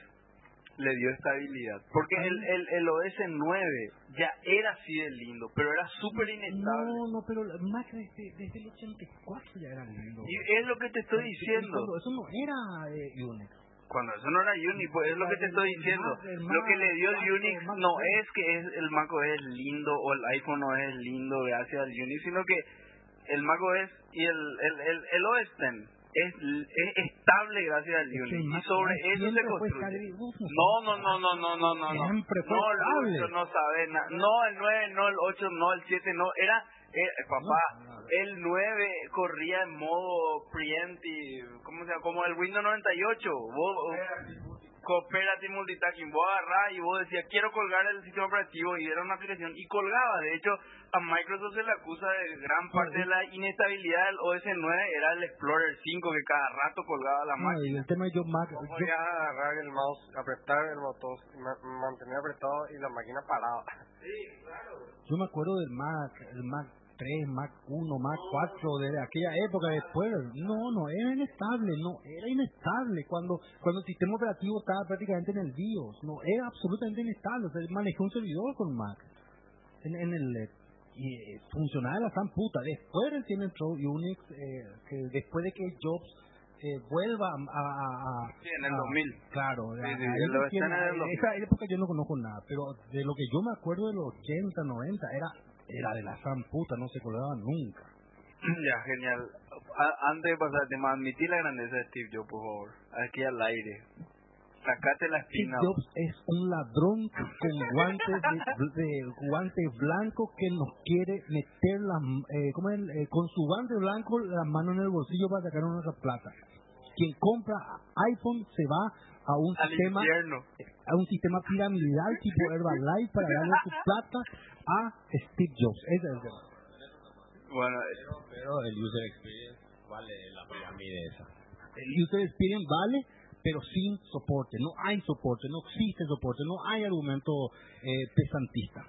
Le dio estabilidad. Porque el, el, el OS 9 ya era así de lindo, pero era súper inestable. No, no, pero el Mac desde, desde el 84 ya era lindo. Y es lo que te estoy diciendo. Eso no era eh, Unix. Cuando eso no era Unix, pues es lo que te estoy diciendo. Mac, Lo que le dio el Mac, Unix Mac no OS. es que es el macOS es lindo o el iPhone no es lindo gracias al Unix, sino que el macOS y el, el, el, el OS X es, es estable gracias al el Unix. Y sobre eso se construye. No, no, no, no, no, no, no, no. No, estable. Lucho, no sabe nada. No, el 9, no, el 8, no, el 7, no. Era, eh, papá, el 9 corría en modo preemptive, ¿cómo se llama? Como el Windows 98. Vos, Cooperative Multitasking. Vos agarrás y vos decías, quiero colgar el sistema operativo y era una aplicación y colgaba. De hecho, a Microsoft se le acusa de gran parte de la inestabilidad del OS 9 era el Explorer 5 que cada rato colgaba la No, máquina. y el tema de yo Mac, yo- podías agarrar el mouse, apretar el botón, ma- mantener apretado y la máquina parada. Yo me acuerdo del Mac, el Mac 3, Mac 1, Mac 4, de aquella época después. No, no, era inestable, no, era inestable. Cuando cuando el sistema operativo estaba prácticamente en el BIOS, no, era absolutamente inestable. O sea, manejé un servidor con Mac. En, en el, eh, y eh, funcionaba la san puta. Después recién entró Unix, eh, que después de que Jobs eh, vuelva a, a, Sí, en el a- 2000. Claro, Sí, sí, recién- en el en 2000. esa época yo no conozco nada, pero de lo que yo me acuerdo de los 80, 90, era era de la san puta, no se colgaba nunca. Ya, genial. A- antes de pasar al tema, admití la grandeza de Steve Jobs, por favor. Aquí al aire. Sacate la Steve espina. Jobs es un ladrón con guantes de, de guante blanco que nos quiere meter la, eh, ¿cómo es? Eh, con su guante blanco la mano en el bolsillo para sacar nuestra plata. Quien compra iPhone se va a un Al sistema infierno. a un sistema piramidal tipo Herbalife para darle su plata a Steve Jobs. Ese es el tema. Bueno, eh, Pero el user experience vale la pirámide esa. El user experience vale, pero sin soporte. No hay soporte, no existe soporte, no hay argumento eh, pesantista.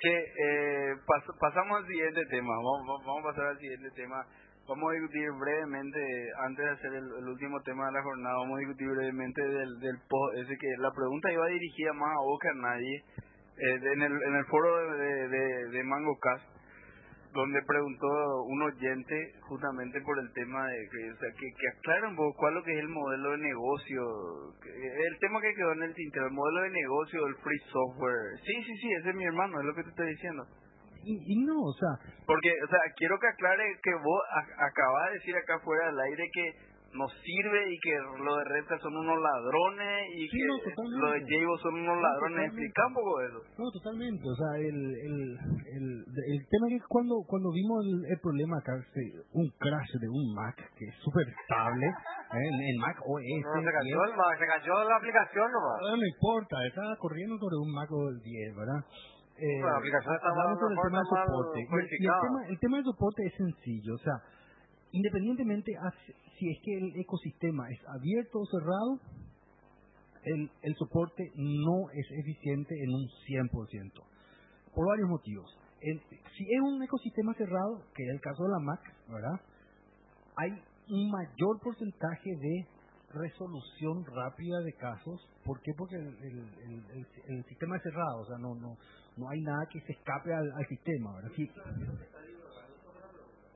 que eh, pas- pasamos al siguiente tema. Vamos, vamos- vamos a pasar al siguiente tema. Vamos a discutir brevemente, antes de hacer el, el último tema de la jornada, vamos a discutir brevemente del, del post. Ese que la pregunta iba dirigida más a vos que a nadie. eh, en, el, en el foro de, de, de MangoCast, donde preguntó un oyente justamente por el tema de que, o sea, que, que aclaren un poco cuál es lo que es el modelo de negocio, el tema que quedó en el tintero, el modelo de negocio del free software. Sí, sí, sí, ese es mi hermano, es lo que te estoy diciendo. Y, y no, o sea, Porque, o sea, quiero que aclare que vos acabas de decir acá fuera del aire que nos sirve y que lo de Repta son unos ladrones y Sí, que no, lo de Jabo son unos No, ladrones. totalmente. Explica un poco eso. no, totalmente. O sea, el, el, el, el tema es que cuando, cuando vimos el, el problema acá, este, un crash de un Mac que es súper estable, ¿eh? en Mac OS. No, se 10, cayó, el Mac, se cayó la aplicación nomás. Ah, no importa, estaba corriendo sobre un Mac OS 10, ¿verdad? Eh, Bueno, la aplicación está hablamos sobre el tema de soporte. Y el- y el, tema, el tema de soporte es sencillo, o sea, independientemente a si es que el ecosistema es abierto o cerrado, el, el soporte no es eficiente en un 100%, por varios motivos. En- si es un ecosistema cerrado, que es el caso de la Mac, ¿verdad? Hay un mayor porcentaje de resolución rápida de casos. ¿Por qué? Porque el, el- el- el- el sistema es cerrado, o sea, no no no hay nada que se escape al, al sistema, ¿verdad? Sí.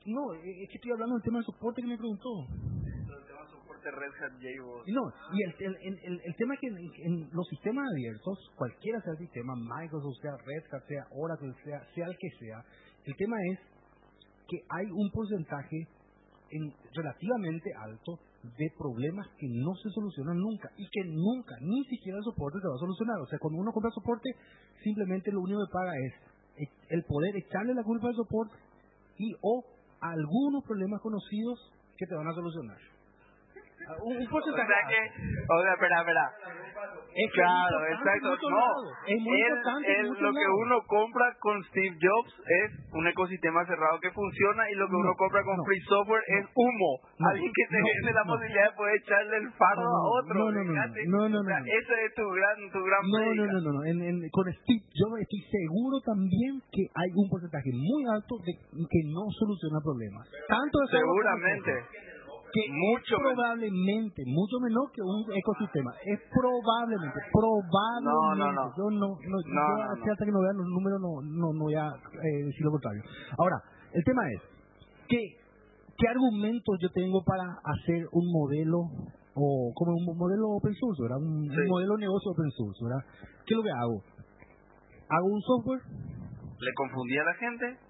No, es que estoy hablando del tema del soporte que me preguntó. De No, y el, el, el- el- el tema es que en, en los sistemas abiertos, cualquiera sea el sistema, Microsoft, sea Red Hat, sea Oracle, sea, sea el que sea, el tema es que hay un porcentaje en, relativamente alto de problemas que no se solucionan nunca y que nunca, ni siquiera el soporte se va a solucionar. O sea, cuando uno compra soporte, simplemente lo único que paga es el poder echarle la culpa al soporte y o algunos problemas conocidos que te van a solucionar. Un, porcentaje. O sea que, o sea, espera, espera. Es claro, exacto. No, es muy lo que uno compra con Steve Jobs es un ecosistema cerrado que funciona y lo que uno compra con Free Software es humo. Alguien que te vende la posibilidad de poder echarle el fardo a otro. No, no, no. no, no, ese es tu gran, tu gran No, no, no, no. En, en, con Steve Jobs estoy seguro también que hay un porcentaje muy alto de que no soluciona problemas. Tanto Seguramente que mucho probablemente mucho menor que un ecosistema. Es probablemente, probablemente. No, no, no. Yo no, no, yo hasta que no vean los números no, no, no voy a eh, decir lo contrario. Ahora, el tema es, ¿qué, ¿qué argumentos yo tengo para hacer un modelo o como un modelo open source, ¿verdad? Un, modelo de negocio open source, ¿verdad? ¿Qué es lo que hago? Hago un software. ¿Le confundía a la gente?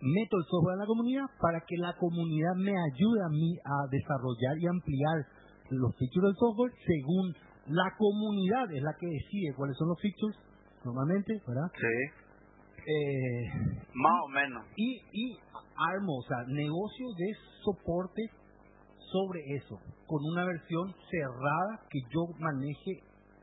Meto el software en la comunidad para que la comunidad me ayude a mí a desarrollar y ampliar los features del software según la comunidad es la que decide cuáles son los features normalmente, ¿verdad? Sí. Eh, Más o menos. Y, y armo, o sea, negocio de soporte sobre eso, con una versión cerrada que yo maneje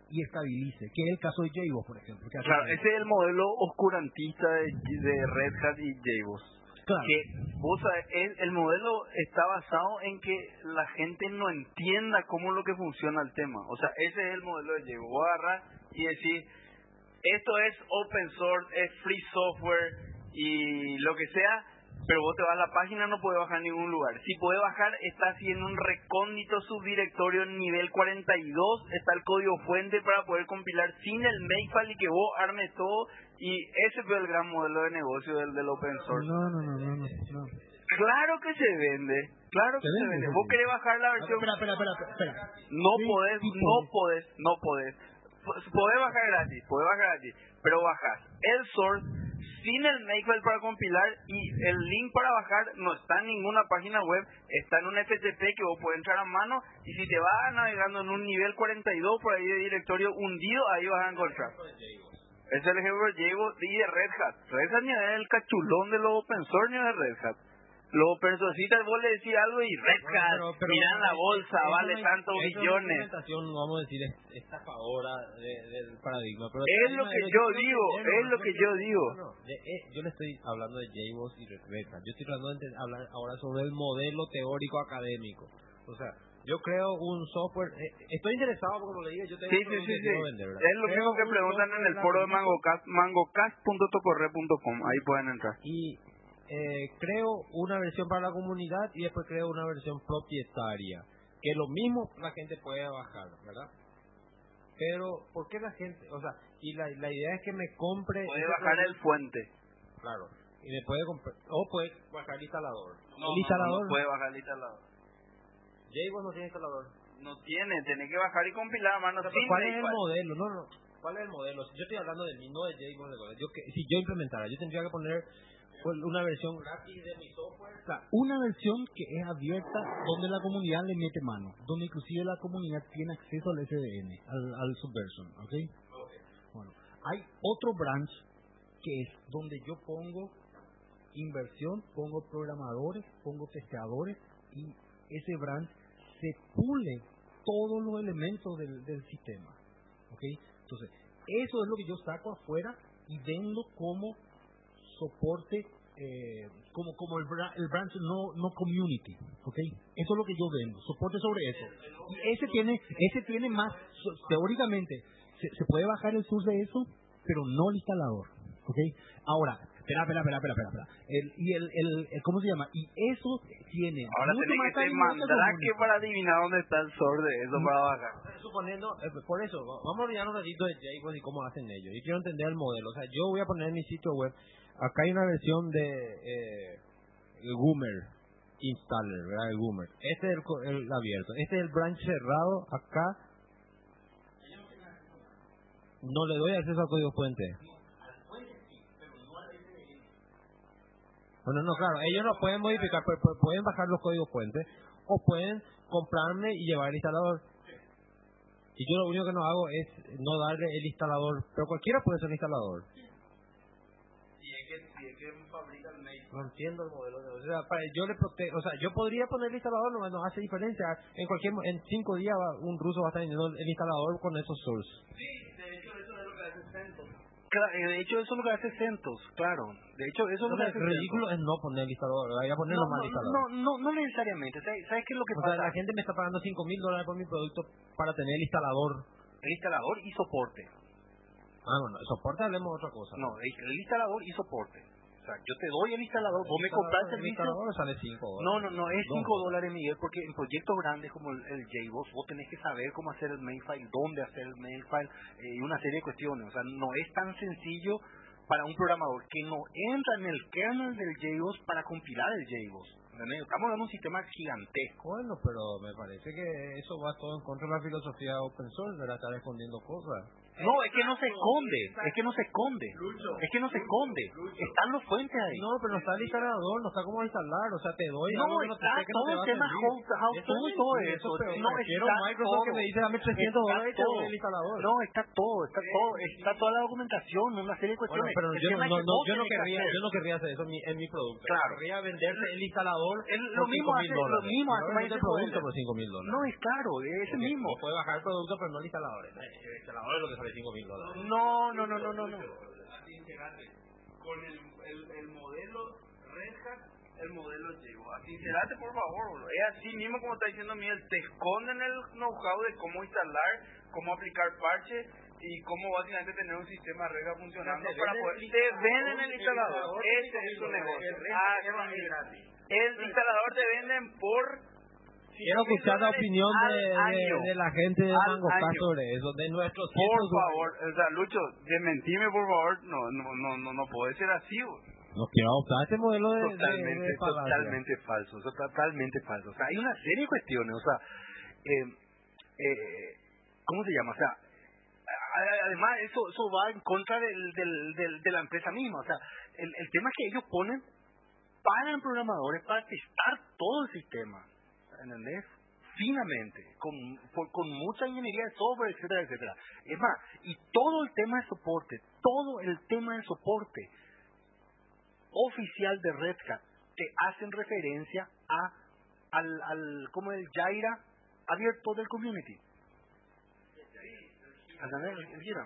y estabilice, que es el caso de JBoss, por ejemplo. claro, ese es el modelo oscurantista de, de Red Hat y JBoss. Claro. Que, vos el, el, modelo está basado en que la gente no entienda cómo es lo que funciona el tema. O sea, ese es el modelo de JBoss. Vos agarrar y decir, esto es open source, es free software y lo que sea, pero vos te vas a la página no puedes bajar en ningún lugar. Si puede bajar, está haciendo un recóndito subdirectorio en nivel 42, está el código fuente para poder compilar sin el makefile y que vos armes todo, y ese fue el gran modelo de negocio del, del open source. No, no, no, no, no. Claro que se vende, claro que se, vende. Vos querés bajar la versión... Espera, espera, espera, espera. No podés, no podés, no podés. Podés bajar gratis, podés bajar gratis, pero bajas el source sin el Makefile para compilar y el link para bajar no está en ninguna página web, está en un FTP que vos puedes entrar a mano y si te vas navegando en un nivel 42 por ahí de directorio hundido, ahí vas a encontrar. Es el ejemplo de de Red Hat. Red Hat es el cachulón de los open source ni de Red Hat los personitas vos le decís algo y rescat, miran la bolsa, vale tantos billones. vamos a decir, es estafadora de, del paradigma. Pero es lo que yo digo, es lo que yo digo. Eh, yo le estoy hablando de JBoss y Red Yo estoy hablando de hablar ahora sobre el modelo teórico académico. O sea, yo creo un software. Eh, estoy interesado porque lo leí. Yo tengo sí, sí, sí, sí. Vender, es lo mismo que preguntan en el foro de mangocast, mangocast.tocorre.com. Ahí pueden entrar. Y eh, creo una versión para la comunidad y después creo una versión propietaria. Que lo mismo la gente puede bajar, ¿verdad? Pero, ¿por qué la gente? O sea, y la, la idea es que me compre. Puede bajar el fuente. Claro. Y me puede comprar. O puede bajar el instalador. No, el instalador. No, puede bajar el instalador. JBoss no tiene instalador. No tiene, tiene que bajar y compilar, mano. ¿Cuál es el modelo? No, no. ¿Cuál es el modelo? Yo estoy hablando de mí, no de. Yo, si yo implementara, yo tendría que poner una versión gratis de mi software. una versión que es abierta donde la comunidad le mete mano, donde inclusive la comunidad tiene acceso al SDN, al, Subversion, ¿ok? Bueno, hay otro branch que es donde yo pongo inversión, pongo programadores, pongo testeadores y ese branch se pule todos los elementos del, del sistema, ¿ok? Entonces, eso es lo que yo saco afuera y vendo como soporte eh, como como el, el branch no no community, ¿ok? Eso es lo que yo vendo, soporte sobre eso. Y ese tiene ese tiene más teóricamente se, puede bajar el source de eso, pero no el instalador, ¿ok? Ahora Espera, espera, espera, espera, espera. El, y el, el, ¿cómo se llama? Y eso tiene... Ahora tiene que ser mandrake para adivinar dónde está el de eso para bajar. Suponiendo, eh, por eso, vamos a olvidar un ratito de JBoss y cómo hacen ellos. Y quiero entender el modelo. O sea, yo voy a poner en mi sitio web Acá hay una versión de eh, el Goomer installer, ¿verdad? El Goomer. Este es el, abierto. Este es el branch cerrado. Acá no le doy acceso al código fuente. Bueno, no, claro, ellos no pueden modificar, pero pero pueden bajar los códigos fuentes o pueden comprarme y llevar el instalador. Y yo lo único que no hago es no darle el instalador, pero cualquiera puede ser un instalador. Si es que, si es que fabrica el. No entiendo el modelo de... O sea, para, yo le prote- o sea, yo podría poner el instalador, no, no hace diferencia. En cualquier en cinco días va- un ruso va a estar vendiendo el instalador con esos source. Sí, de hecho eso es lo que hace Centos. Cla- eh, de hecho, eso es lo que hace CentOS, claro. De hecho, eso es lo que hace ridículo es no poner el instalador, vaya a poner No, nomás el no, no, no, no necesariamente. ¿Sabes, ¿Sabes qué es lo que O sea, pasa? la gente me está pagando 5 mil dólares por mi producto para tener el instalador. El instalador y soporte. Ah, bueno, soporte hablemos de otra cosa. No, el, el instalador y soporte. O sea, yo te doy el instalador, vos me compras el servicio. instalador sale 5 No, no, no, es Dos. 5 dólares, Miguel, porque en proyectos grandes como el, el JBoss, vos tenés que saber cómo hacer el mailfile, dónde hacer el mailfile eh, y una serie de cuestiones. O sea, no es tan sencillo para un programador que no entra en el kernel del JBoss para compilar el JBoss. Estamos hablando de un sistema gigantesco. Bueno, pero me parece que eso va todo en contra de la filosofía open source, ¿verdad? Estar escondiendo cosas. No, es que no se esconde, es que no se esconde, es que no se esconde. Están los fuentes ahí. No, pero no está el instalador, no está cómo instalar, o sea, te doy No, algo no te está no todo te el tema es, todo eso. no, quiero Microsoft que me dice dame 300 Está dólares te el instalador. No, está todo, está todo, está toda la documentación, una serie de cuestiones. pero El yo no, querría, hacer. yo no querría hacer eso en mi, producto. Claro. Querría venderte el instalador El- lo mismo 5 hace- lo mismo hace el producto por 5 mil dólares. No, es claro, es Porque mismo. vos puedes bajar el producto, pero no el instalador. El instalador es lo que sale 5 mil dólares. No, no, no, no, no. no. Sincerate, con el, el, el modelo Red Hat, el modelo Llevo. Sincerate, por favor, boludo. Es así mismo como está diciendo Miguel, te esconden el know-how de cómo instalar, cómo aplicar parches y cómo básicamente tener un sistema Red Hat funcionando para poder... el Te venden el el instalador, ese es su 5.000 negocio. dólares. Ah, El. El instalador te venden por... Quiero escuchar la opinión de, la gente de Mangocá sobre eso, de nuestros Por favor, o sea, Lucho, desmentime por favor, no, no, no, no, no puede ser así, boludo. No quiero adoptar este modelo de, de- totalmente, de totalmente falso, eso totalmente falso. O sea, hay una serie de cuestiones, o sea, eh, eh, ¿cómo se llama? O sea, además eso eso va en contra del, del, del- de la empresa misma, o sea, el, el tema es que ellos ponen pagan programadores para testar todo el sistema, ¿entendés? Finamente, con, con mucha ingeniería de software, etcétera, etcétera. Es más, y todo el tema de soporte, todo el tema de soporte oficial de Red Hat te hacen referencia a al, al como el Jaira abierto del community. El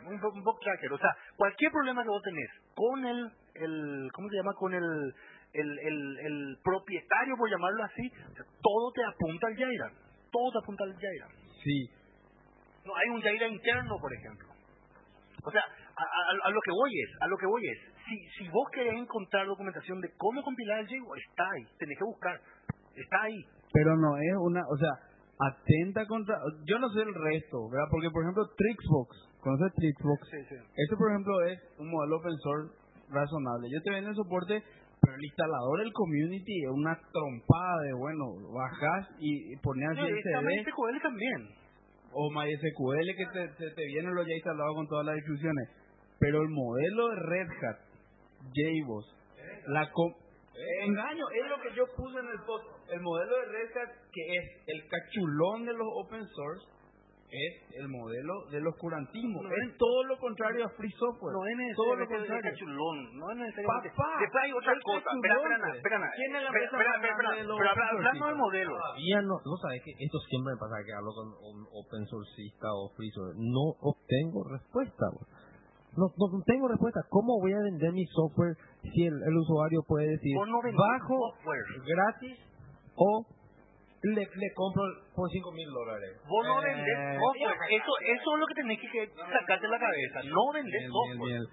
un, un tracker, o sea, cualquier problema que vos tenés con el, el ¿cómo se llama? Con el, el, el, el propietario, por llamarlo así, todo te apunta al Jaira, todo te apunta al Jaira. Sí, No, hay un Jaira interno, por ejemplo. O sea, a, a- a lo que voy es, a lo que voy es, si, si vos querés encontrar documentación de cómo compilar el Jaira, está ahí, tenés que buscar, está ahí. pero no es una, o sea, atenta contra, yo no sé el resto, ¿verdad? Porque, por ejemplo, Trixbox, ¿conoces Trixbox? Sí, sí. Este, por ejemplo, es un modelo open source razonable. Yo te el soporte, pero el instalador del community es una trompada de, bueno, bajás y, así No, CD MySQL también. o MySQL que te, te, te vienen los ya instalados con todas las distribuciones. Pero el modelo de Red Hat, JBoss, la com- engaño, es lo que yo puse en el post. El modelo de Red Hat, que es el cachulón de los open source, es el modelo del oscurantismo. No es es- todo lo contrario a free software. No es todo lo contrario. cachulón, no es necesariamente. Papá, Después hay otra cosa. cachulón, Espera, espera, pues. espera, espera. ¿Quién es la Espera, empresa espera, espera, grande de los pero habla- open hablando del modelo. Todavía no, vos sabés que esto siempre me pasa que hablo con un open sourceista o free source, no obtengo respuesta. bro. No, no tengo respuesta. ¿Cómo voy a vender mi software si el, el usuario puede decir no bajo, software. gratis o le, le compro por 5 mil dólares? Vos no Eh, vendés software. Eso, eso es lo que tenés que que sacarte de la cabeza. No vendés Bien, bien, software. bien.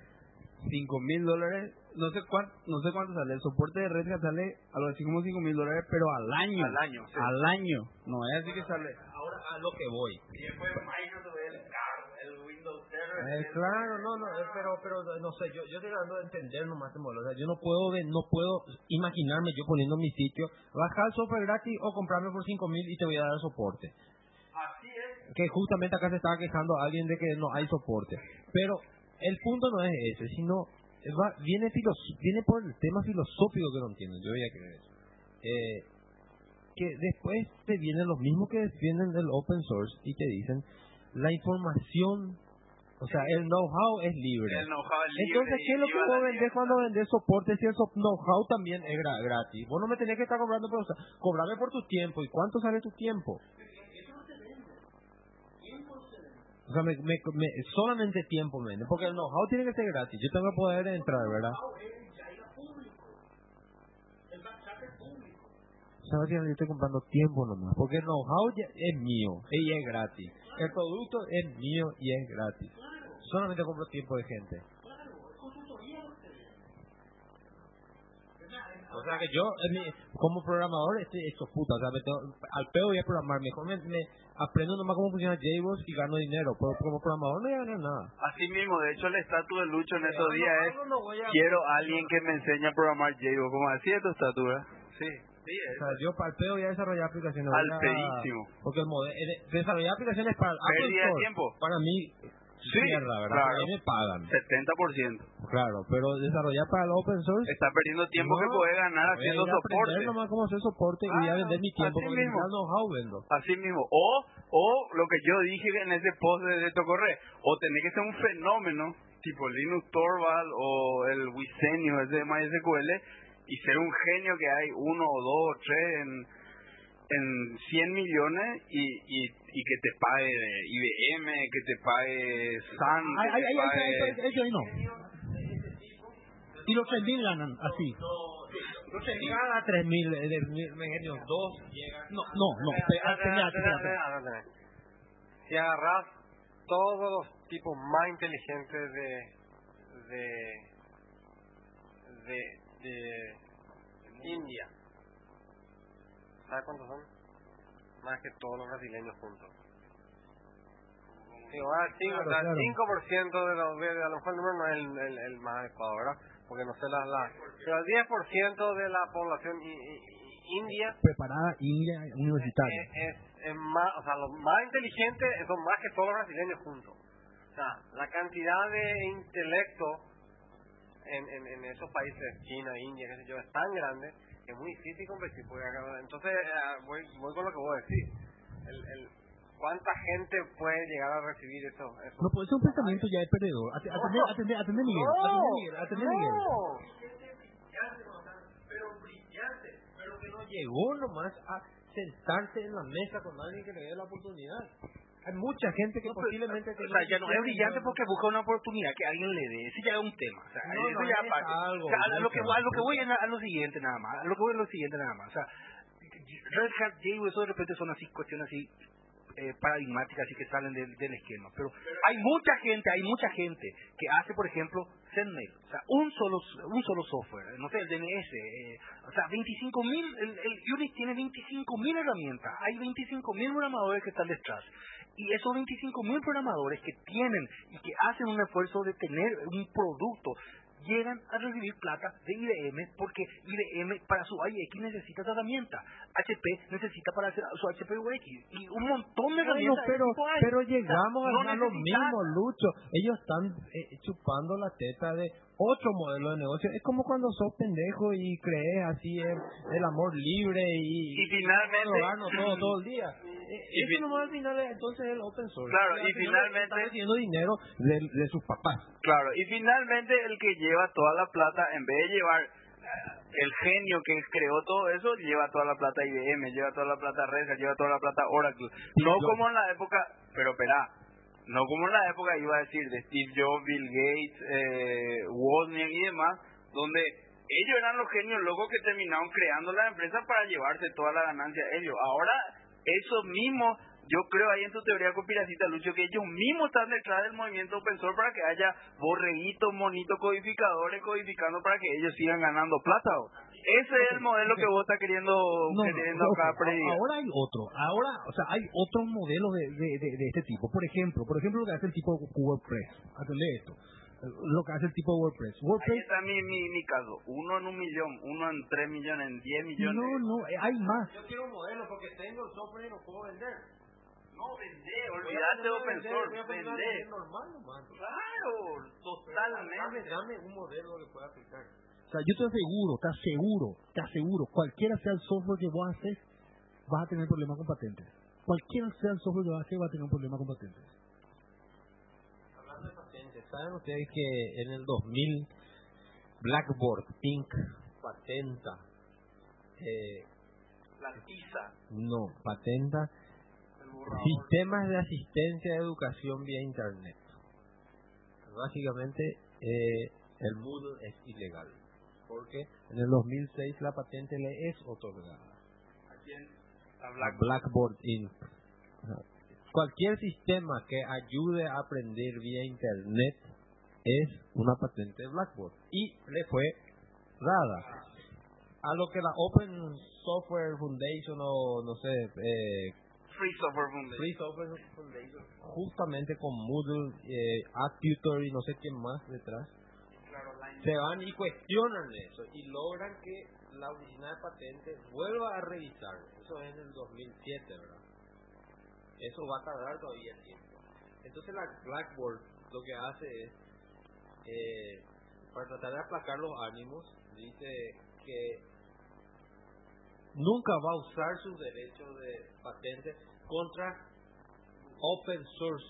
Cinco mil dólares, no sé cuánto, no sé cuánto sale. El soporte de Red Hat sale así como cinco mil dólares, pero al año. Al año, sí. Al año. No es así que sale. Ahora a lo que voy. Y después Microsoft, el CAR, el Windows Server. Eh, claro, no, no, eh, pero, pero no sé, yo, yo estoy tratando de entender nomás. O sea, yo no puedo, ver- no puedo imaginarme yo poniendo mi sitio, bajar software gratis o comprarme por 5 mil y te voy a dar soporte. Así es. Que justamente acá se estaba quejando alguien de que no hay soporte. Pero el punto no es ese, sino va, viene, filos- viene por el tema filosófico que no entiendo, yo voy a creer eso. Eh, que después te vienen los mismos que defienden el open source y te dicen la información, o sea, el know-how es libre. El know-how es libre Entonces, ¿qué es lo que vos vendés mierda. cuando vendés soporte si el so- know-how también es gra- gratis? Vos no me tenés que estar cobrando por usar. Cobrame por tu tiempo. ¿Y cuánto sale tu tiempo? O sea, me, me- me- solamente tiempo me vende, porque el know-how tiene que ser gratis. Yo tengo que poder entrar, ¿verdad? ¿Sabes que yo estoy comprando tiempo nomás? Porque el know-how es mío y es gratis. El producto es mío y es gratis. Solamente compro tiempo de gente. O sea que yo, mi- como programador, estoy hecho puta. O sea, me tengo- al peor voy a programar. Mejor me, me aprendo nomás cómo funciona JBoss y gano dinero. Pero como programador no voy a ganar nada. Así mismo, de hecho el estatus de Lucho en esos días es No, no voy a- quiero a alguien que me enseñe a programar Java. ¿Cómo así es tu estatura? Sí, sí O es. sea, yo para el pedo voy a desarrollar aplicaciones. voy a- Alpeísimo. Porque el modelo, desarrollar aplicaciones para Apple de Store, tiempo. Para mí, Sí, mierda, ¿verdad? claro. Porque a mí me pagan. 70%. Claro, pero desarrollar para el open source. Está perdiendo tiempo que No, puede ganar haciendo soporte. nomás cómo hacer soporte y voy a Ah, vender mi tiempo así mismo. know-how vendo. Así mismo. O, o lo que yo dije en ese post de, de Tocorre, o tenés que ser un fenómeno, tipo Linux Torvald o el Wisenio, ese de MySQL, y ser un genio que hay uno o dos o tres en, en 100 millones y, y, y que te pague IBM, que te pague Sun, Ay, que ay, te ay, pague... ay, no. Y los 3.000 ganan así. Cada 3.000 eh, de mil megenios, dos llegan. No, no, no. Si agarras todos los tipos más inteligentes de de de, de India, ¿sabes cuántos son? Más que todos los brasileños juntos. Ah, cinco, Claro, o sea, claro. 5% de los, de, a lo mejor el número no es el, el, el más adecuado, ¿verdad? Porque no sé la, la pero el 10% de la población i- i- i- india Preparada India universitaria. es, es, es más, o sea, los más inteligentes son más que todos los brasileños juntos. O sea, la cantidad de intelecto en, en, en esos países, China, India, qué sé yo, es tan grande que es muy difícil competir. Porque acá- entonces, eh, voy, voy con lo que vos decís. El, el, ¿Cuánta gente puede llegar a recibir eso? eso? No puede ser un pensamiento ya de perdedor. Ate- Atende, atende, atende, Miguel. Atende, Miguel. Atende, Miguel. Pero brillante, pero que no llegó nomás a sentarse en la mesa con alguien que le dé la oportunidad. Hay mucha gente que posiblemente... O sea, ya no es brillante porque busca una oportunidad que alguien le dé. Ese ya es un tema. O sea, No, eso no, ya es aparte. algo, O sea, a, es lo que, algo. a lo que voy es a, lo siguiente nada más. A lo que voy es lo siguiente nada más. O sea, Red Hat, J, eso de repente son así cuestiones así eh, paradigmáticas así que salen del, del esquema. Pero hay mucha gente, hay mucha gente que hace, por ejemplo, O sea, un solo un solo software. No sé, el DNS. eh, o sea, 25 mil, el, el Unix tiene 25 mil herramientas. Hay 25 mil programadores que están detrás. Y esos 25 mil programadores que tienen y que hacen un esfuerzo de tener un producto, llegan a recibir plata de IBM porque IBM para su IX necesita herramienta. HP necesita para hacer su HP UX y un montón de Bueno, herramientas. de pero, pero O sea, llegamos no a lo mismo, Lucho. Ellos están eh, chupando la teta de otro modelo de negocio. Es como cuando sos pendejo y crees así el, el amor libre y, Y finalmente- gano todo, todo el día. Y Eso nomás al final es entonces el open source. Claro, y final finalmente- Están recibiendo dinero de, de sus papás. Claro, y finalmente el que lleva toda la plata, en vez de llevar eh, el genio que creó todo eso, lleva toda la plata IBM, lleva toda la plata Red Hat, lleva toda la plata Oracle. No como en la época, pero espera, no como en la época iba a decir de Steve Jobs, Bill Gates, eh, Wozniak y demás, donde ellos eran los genios locos que terminaron creando la empresa para llevarse toda la ganancia ellos. Ahora, esos mismos, yo creo ahí en tu teoría conspiracista, Lucho, que ellos mismos están detrás del movimiento open source para que haya borreguitos, monitos, codificadores codificando para que ellos sigan ganando plata. Ese es el modelo que vos estás queriendo, No, no, queriendo ok, acá. Ahora hay otro, ahora, o sea, hay otros modelos de, de, de, de este tipo. Por ejemplo, por ejemplo lo que hace el tipo WordPress. Atendé esto. Lo que hace el tipo WordPress. Ahí WordPress está mi, mi, mi caso. Uno en un millón, uno en tres millones, en diez millones. no, no, eh, hay más. Yo quiero un modelo porque tengo el software y lo puedo vender. No, vende, olvídate de open source, vende. normal nomás. Claro, totalmente. Dame un modelo que pueda aplicar. O sea, yo te aseguro, te aseguro, te aseguro, cualquiera sea el software que vos haces, vas a tener problemas con patentes. Cualquiera sea el software que vas a hacer, va a tener un problema con patentes. Hablando de patentes, ¿saben ustedes que en el 2000 Blackboard Pink patenta eh, La tiza, no, patenta sistemas de asistencia de educación vía internet. Básicamente, eh, el Moodle es ilegal, porque en el 2006 la patente le es otorgada. ¿A quién? A a Black. Blackboard Inc. Ajá. Cualquier sistema que ayude a aprender vía internet es una patente de Blackboard y le fue dada. A lo que la Open Software Foundation o no sé, eh, Free Software Foundation. Free Software Foundation, justamente con Moodle, eh, AdTutor y no sé quién más detrás, se van y cuestionan eso y logran que la oficina de patentes vuelva a revisar. Eso es en el 2007, ¿verdad? Eso va a tardar todavía tiempo. Entonces la Blackboard lo que hace es, eh, para tratar de aplacar los ánimos, dice que nunca va a usar sus derechos de patente contra open source.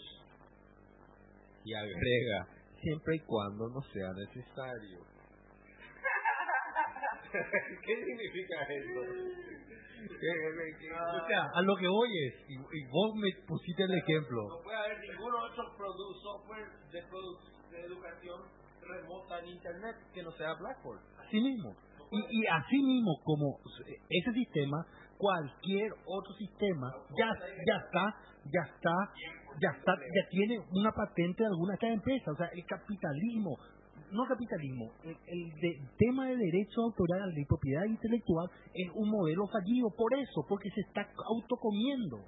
Y agrega, siempre y cuando no sea necesario. ¿Qué significa eso? ¿Qué- qué- O sea, a lo que voy es, y, y vos me pusiste el ejemplo, No puede haber esos produ- software de, produ- de educación remota en Internet que no sea Blackboard. así mismo. Y, y así mismo como ese sistema, cualquier otro sistema ya, ya está, ya está, ya está, ya tiene una patente de alguna de estas empresas. O sea, el capitalismo, no capitalismo, el, el tema de derecho autoral de propiedad intelectual es un modelo fallido por eso, porque se está autocomiendo.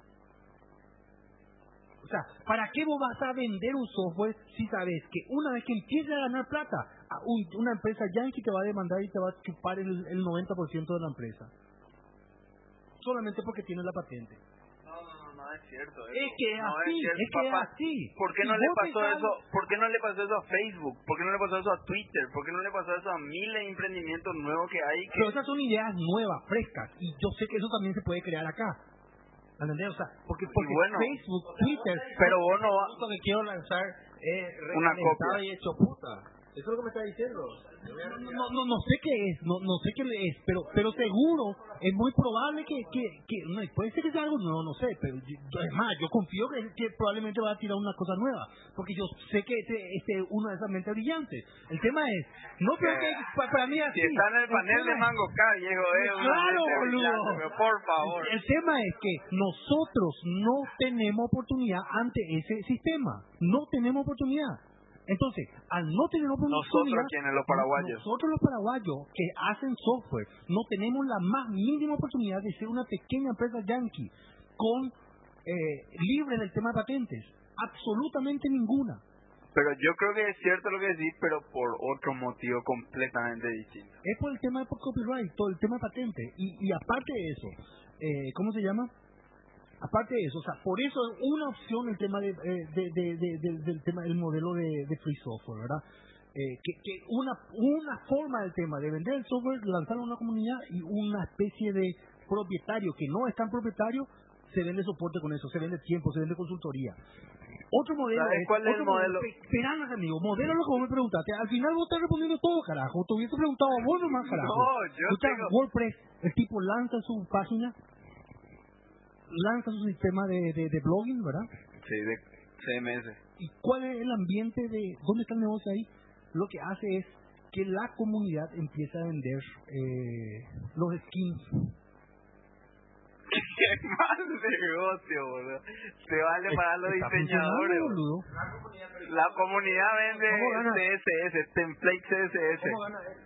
O sea, ¿para qué vos vas a vender un software si sabes que una vez que empieces a ganar plata, una empresa yankee te va a demandar y te va a chupar el, el 90% de la empresa? Solamente porque tienes la patente. Es cierto. eso. Es que No así, cierto, es que es papá. así. ¿Por qué no le pasó dejás- eso? ¿Por qué no le pasó eso a Facebook? ¿Por qué no le pasó eso a Twitter? ¿Por qué no le pasó eso a miles de emprendimientos nuevos que hay? Que... Pero esas son ideas nuevas, frescas, y yo sé que eso también se puede crear acá. ¿Entendés? O sea, porque, porque bueno. Facebook, Twitter, Pero vos no vas... Lo que quiero lanzar es Una copia. y hecho puta. Eso es lo que me está diciendo. no, no, no sé qué es, no, no sé qué es, pero pero seguro es muy probable que, que, que no, puede ser que sea algo nuevo, no sé, pero yo- es más, yo confío que, que probablemente va a tirar una cosa nueva, porque yo sé que este, este es una de esas mentes brillantes. El tema es, no creo que pa- para mí es Si así. está en el panel de tema es- Mango viejo, es una Claro, boludo. por favor. El tema es que nosotros no tenemos oportunidad ante ese sistema. No tenemos oportunidad. Entonces, al no tener oportunidad... Nosotros. Los paraguayos. Nosotros los paraguayos que hacen software no tenemos la más mínima oportunidad de ser una pequeña empresa yankee con eh, libre del tema de patentes. Absolutamente ninguna. Pero yo creo que es cierto lo que decís, pero por otro motivo completamente distinto. Es por el tema de copyright, todo el tema de patente. Y, y aparte de eso, eh, ¿cómo se llama? Aparte de eso, o sea, por eso es una opción el tema de, eh, de- de- de- de- del tema del modelo de, free software, ¿verdad? Eh, que, que una una forma del tema de vender el software, lanzarlo a una comunidad y una especie de propietario que no es tan propietario se vende soporte con eso, se vende tiempo, se vende consultoría. Otro modelo ¿Sabes es, cuál es otro el modelo? Pe- Esperanos, amigo, modelo lo que vos me preguntaste. Al final vos estás respondiendo todo, carajo. Te hubiese preguntado a vos nomás, carajo. No, yo tengo- WordPress, el tipo lanza su página, lanza su sistema de, de, de blogging, ¿verdad? Sí, de CMS. ¿Y cuál es el ambiente de dónde está el negocio ahí? Lo que hace es que la comunidad empieza a vender eh, los skins. Qué mal negocio, boludo. Se vale para los diseñadores. boludo. La comunidad vende ¿Cómo gana? CSS, template CSS. ¿Cómo gana él?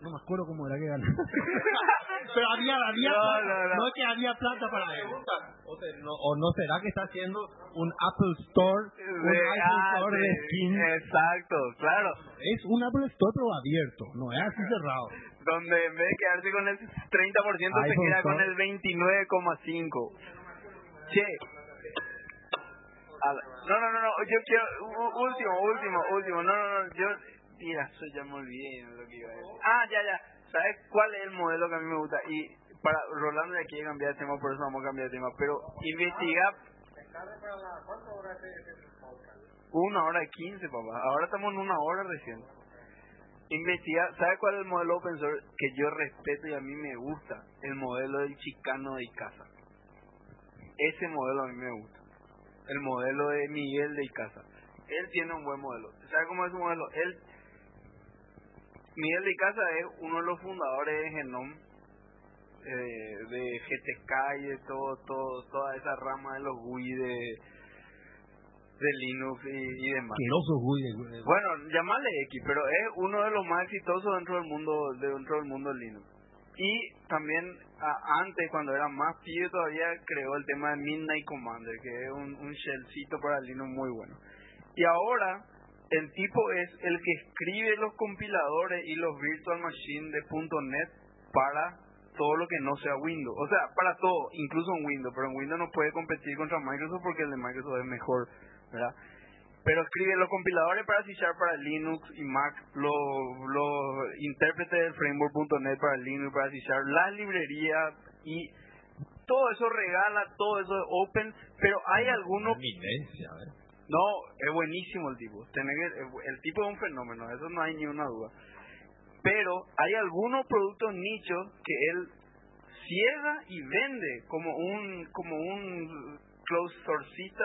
No me acuerdo cómo era que ganó. Pero había, había No, plata. no, no. es que había plata para. Pregunta, O, sea, no, ¿O no será que está haciendo un Apple Store, un De- iPhone ah, Store de sí, skins? Exacto, claro. Es un Apple Store pero abierto, no es así cerrado. Donde en vez de quedarse con el 30% se queda con el 29,5%. Che. No, no, no, no, yo quiero, último, último, último, no, no, no, yo, mira, eso ya me olvidé lo que iba a decir. Ah, ya, ya, ¿sabes cuál es el modelo que a mí me gusta? Y para Rolando ya quiere cambiar de tema, por eso vamos a cambiar de tema, pero investigar... Una hora y quince, papá. Ahora estamos en una hora recién. Investigar, ¿sabe cuál es el modelo open source que yo respeto y a mí me gusta? El modelo del chicano de casa. Ese modelo a mí me gusta. El modelo de Miguel de Icaza. Él tiene un buen modelo. ¿Sabe cómo es su modelo? Él, Miguel de Icaza es uno de los fundadores de Genome, eh, de GTK y de todo, todo, toda esa rama de los GUI de, de Linux y, demás. GUI. Bueno, llamarle X, pero es uno de los más exitosos dentro del mundo, dentro del mundo de Linux. Y también antes, cuando era más pibe todavía, creó el tema de Midnight Commander, que es un, un shellcito para Linux muy bueno. Y ahora, el tipo es el que escribe los compiladores y los virtual machines de .NET para todo lo que no sea Windows. O sea, para todo, incluso en Windows. Pero en Windows no puede competir contra Microsoft porque el de Microsoft es mejor, ¿verdad? pero escribe los compiladores para C para Linux y Mac, los, los intérpretes del framework.net para Linux, para C las librerías y todo eso regala, todo eso es open, pero hay algunos... No, es buenísimo el tipo. El tipo es un fenómeno, eso no hay ni una duda. Pero hay algunos productos nichos que él cierra y vende como un como un close sourcita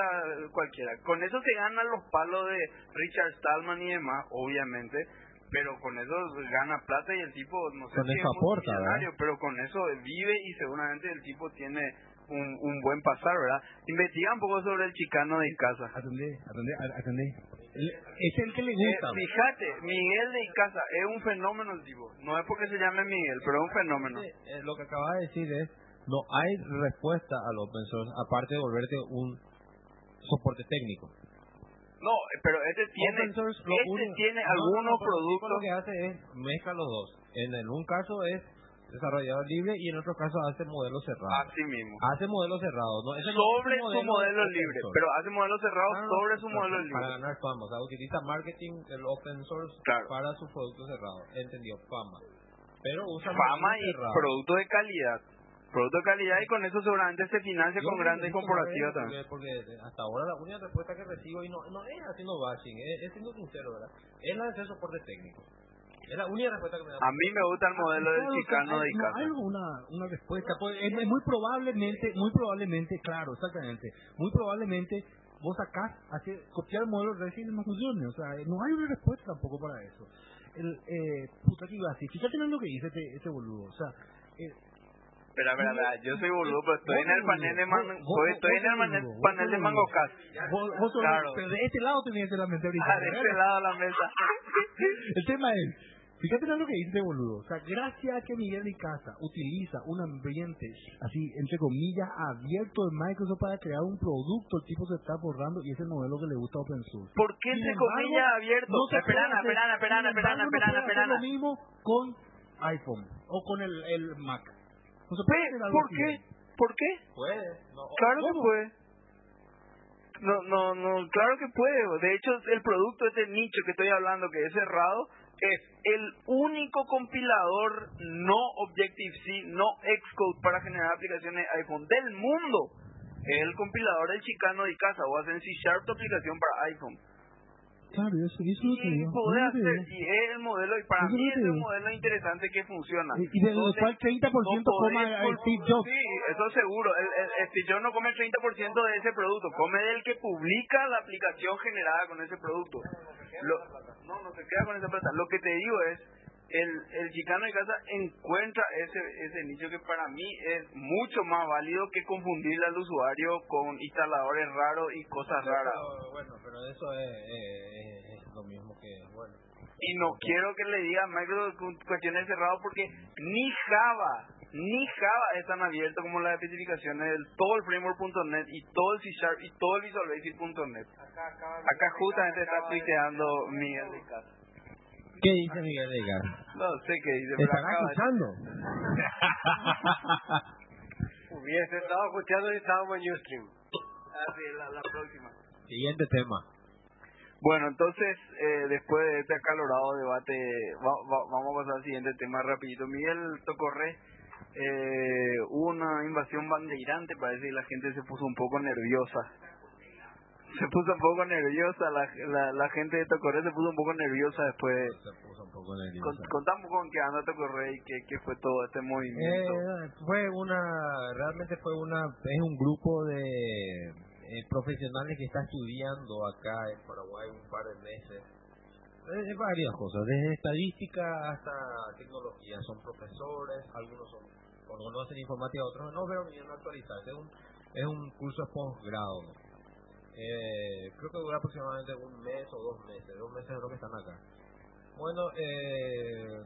cualquiera. Con eso se ganan los palos de Richard Stallman y demás, obviamente, pero con eso gana plata y el tipo, no sé con si eso aporta, pero con eso vive y seguramente el tipo tiene un, un buen pasar, ¿verdad? Investiga un poco sobre el chicano de casa. Atendé, atendé, atendé. Es el que le gusta. Eh, fíjate, Miguel de Casa es un fenómeno el tipo. No es porque se llame Miguel, pero es un fenómeno. Eh, lo que acaba de decir es no hay respuesta al open source aparte de volverte un soporte técnico. No, pero este tiene, este tiene algunos productos. Lo que hace es mezcla los dos. En, un caso es desarrollador libre y en otro caso hace modelo cerrado. Así mismo. Hace modelo cerrado. No, sobre su modelo libre, pero hace modelo cerrado ah, sobre su modelo libre. Para ganar fama, o sea, utiliza marketing el open source para su producto cerrado. Entendió, fama. Pero usa fama y producto de calidad producto de calidad y con eso seguramente se financia con grandes corporativas también. Porque, hasta ahora la única respuesta que recibo, y no, no es haciendo bashing, es, siendo sincero, ¿verdad? Es la de hacer soporte técnico. Es la única respuesta que me da. A mí me gusta el modelo del chicano de casa. hay una, una respuesta, pues, es, muy probablemente, muy probablemente, claro, exactamente, muy probablemente vos acá hacer, copiar el modelo de y no funcione, o sea, no hay una respuesta tampoco para eso. El, eh, puta que iba así, fíjate en lo que dice este, este boludo, o sea, eh, Espera, espera, espera, yo soy boludo, pero estoy en el panel de mango, estoy en el panel de mango Claro. Pero de este lado tenías la mente ahorita. Ah, de este lado la mesa. el tema es, fíjate en lo que dice boludo. O sea, gracias a que Miguel de Casa utiliza un ambiente, así, entre comillas, abierto de Microsoft para crear un producto, el tipo se está borrando y ese modelo que le gusta Open Source. ¿Por qué entre comillas abierto? No esperana, esperana, esperana, esperana, esperana, esperana. lo mismo con iPhone o con el, el Mac. ¿Por qué? ¿Por qué? Puede. claro que puede. No, no, no, claro que puede. De hecho, el producto de este nicho que estoy hablando, que es cerrado, es el único compilador no Objective-C, no Xcode para generar aplicaciones iPhone del mundo. Es el compilador del chicano de casa o hacen C Sharp tu aplicación para iPhone. Claro, eso, es lo que y hacer, y es el modelo, y para mí es el modelo interesante que funciona. Y, de lo cual 30% come el Steve Jobs. Sí, eso seguro. El, el, Steve Jobs no come el 30% de ese producto, come del que publica la aplicación generada con ese producto. Lo, no, no se queda con esa plata. Lo que te digo es, el, el chicano de casa encuentra ese, ese nicho que para mí es mucho más válido que confundirle al usuario con instaladores raros y cosas raras. bueno, pero eso es, es, lo mismo que, bueno. Y no quiero que le diga a Microsoft cuestiones cerradas porque ni Java, ni Java es tan abierto como las especificaciones del todo el framework.net y todo el C Sharp y todo el Visual Basic.net. Acá, acá justamente está tuiteando Miguel de Casa. ¿Qué dice Miguel Edgar? No sé qué dice. ¿Te están escuchando? Bien, se estaba escuchando y estábamos en Ustream. Así es, la, la próxima. Siguiente tema. Bueno, entonces, eh, después de este acalorado debate, va- va- vamos a pasar al siguiente tema rapidito. Miguel Tocorre, eh, hubo una invasión bandeirante, parece que la gente se puso un poco nerviosa. Se puso un poco nerviosa, la, la, la gente de Tocorre se puso un poco nerviosa después. Se puso un poco Con, nerviosa. contamos con qué anda Tocorre y qué, qué fue todo este movimiento. Eh, fue una, realmente fue una, es un grupo de eh, profesionales que está estudiando acá en Paraguay un par de meses. Eh, de varias cosas, desde estadística hasta tecnología. Son profesores, algunos son, conocen informática, otros no, pero vienen a actualizarse. Es un, es un curso de posgrado. Eh, creo que dura aproximadamente un mes o dos meses. Dos meses es lo que están acá. Bueno, eh,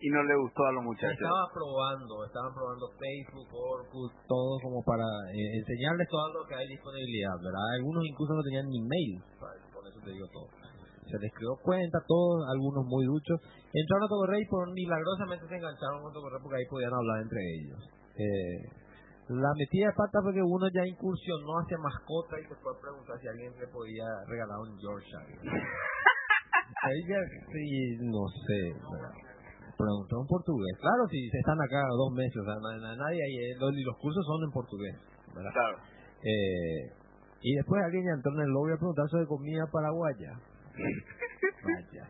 Y no le gustó a los muchachos. estaba probando, estaban probando Facebook, Orkut, todo como para eh, enseñarles todo lo que hay disponibilidad, ¿verdad? Algunos incluso no tenían ni mail, ¿sabes? por eso te digo todo. Se les creó cuenta, todos, algunos muy duchos. Entraron a Tocorrey y por milagrosamente se engancharon con Tocorrey porque ahí podían hablar entre ellos. Eh, la metida de pata fue que uno ya incursionó hacia mascota y se fue a preguntar si alguien le podía regalar un Yorkshire. Ya, sí, no sé. Preguntó en portugués. Claro, si se están acá dos meses, o sea, nadie ahí, eh, los, cursos son en portugués, ¿verdad? Claro. Eh, y después alguien ya entró en el lobby a preguntar sobre comida paraguaya. Vaya.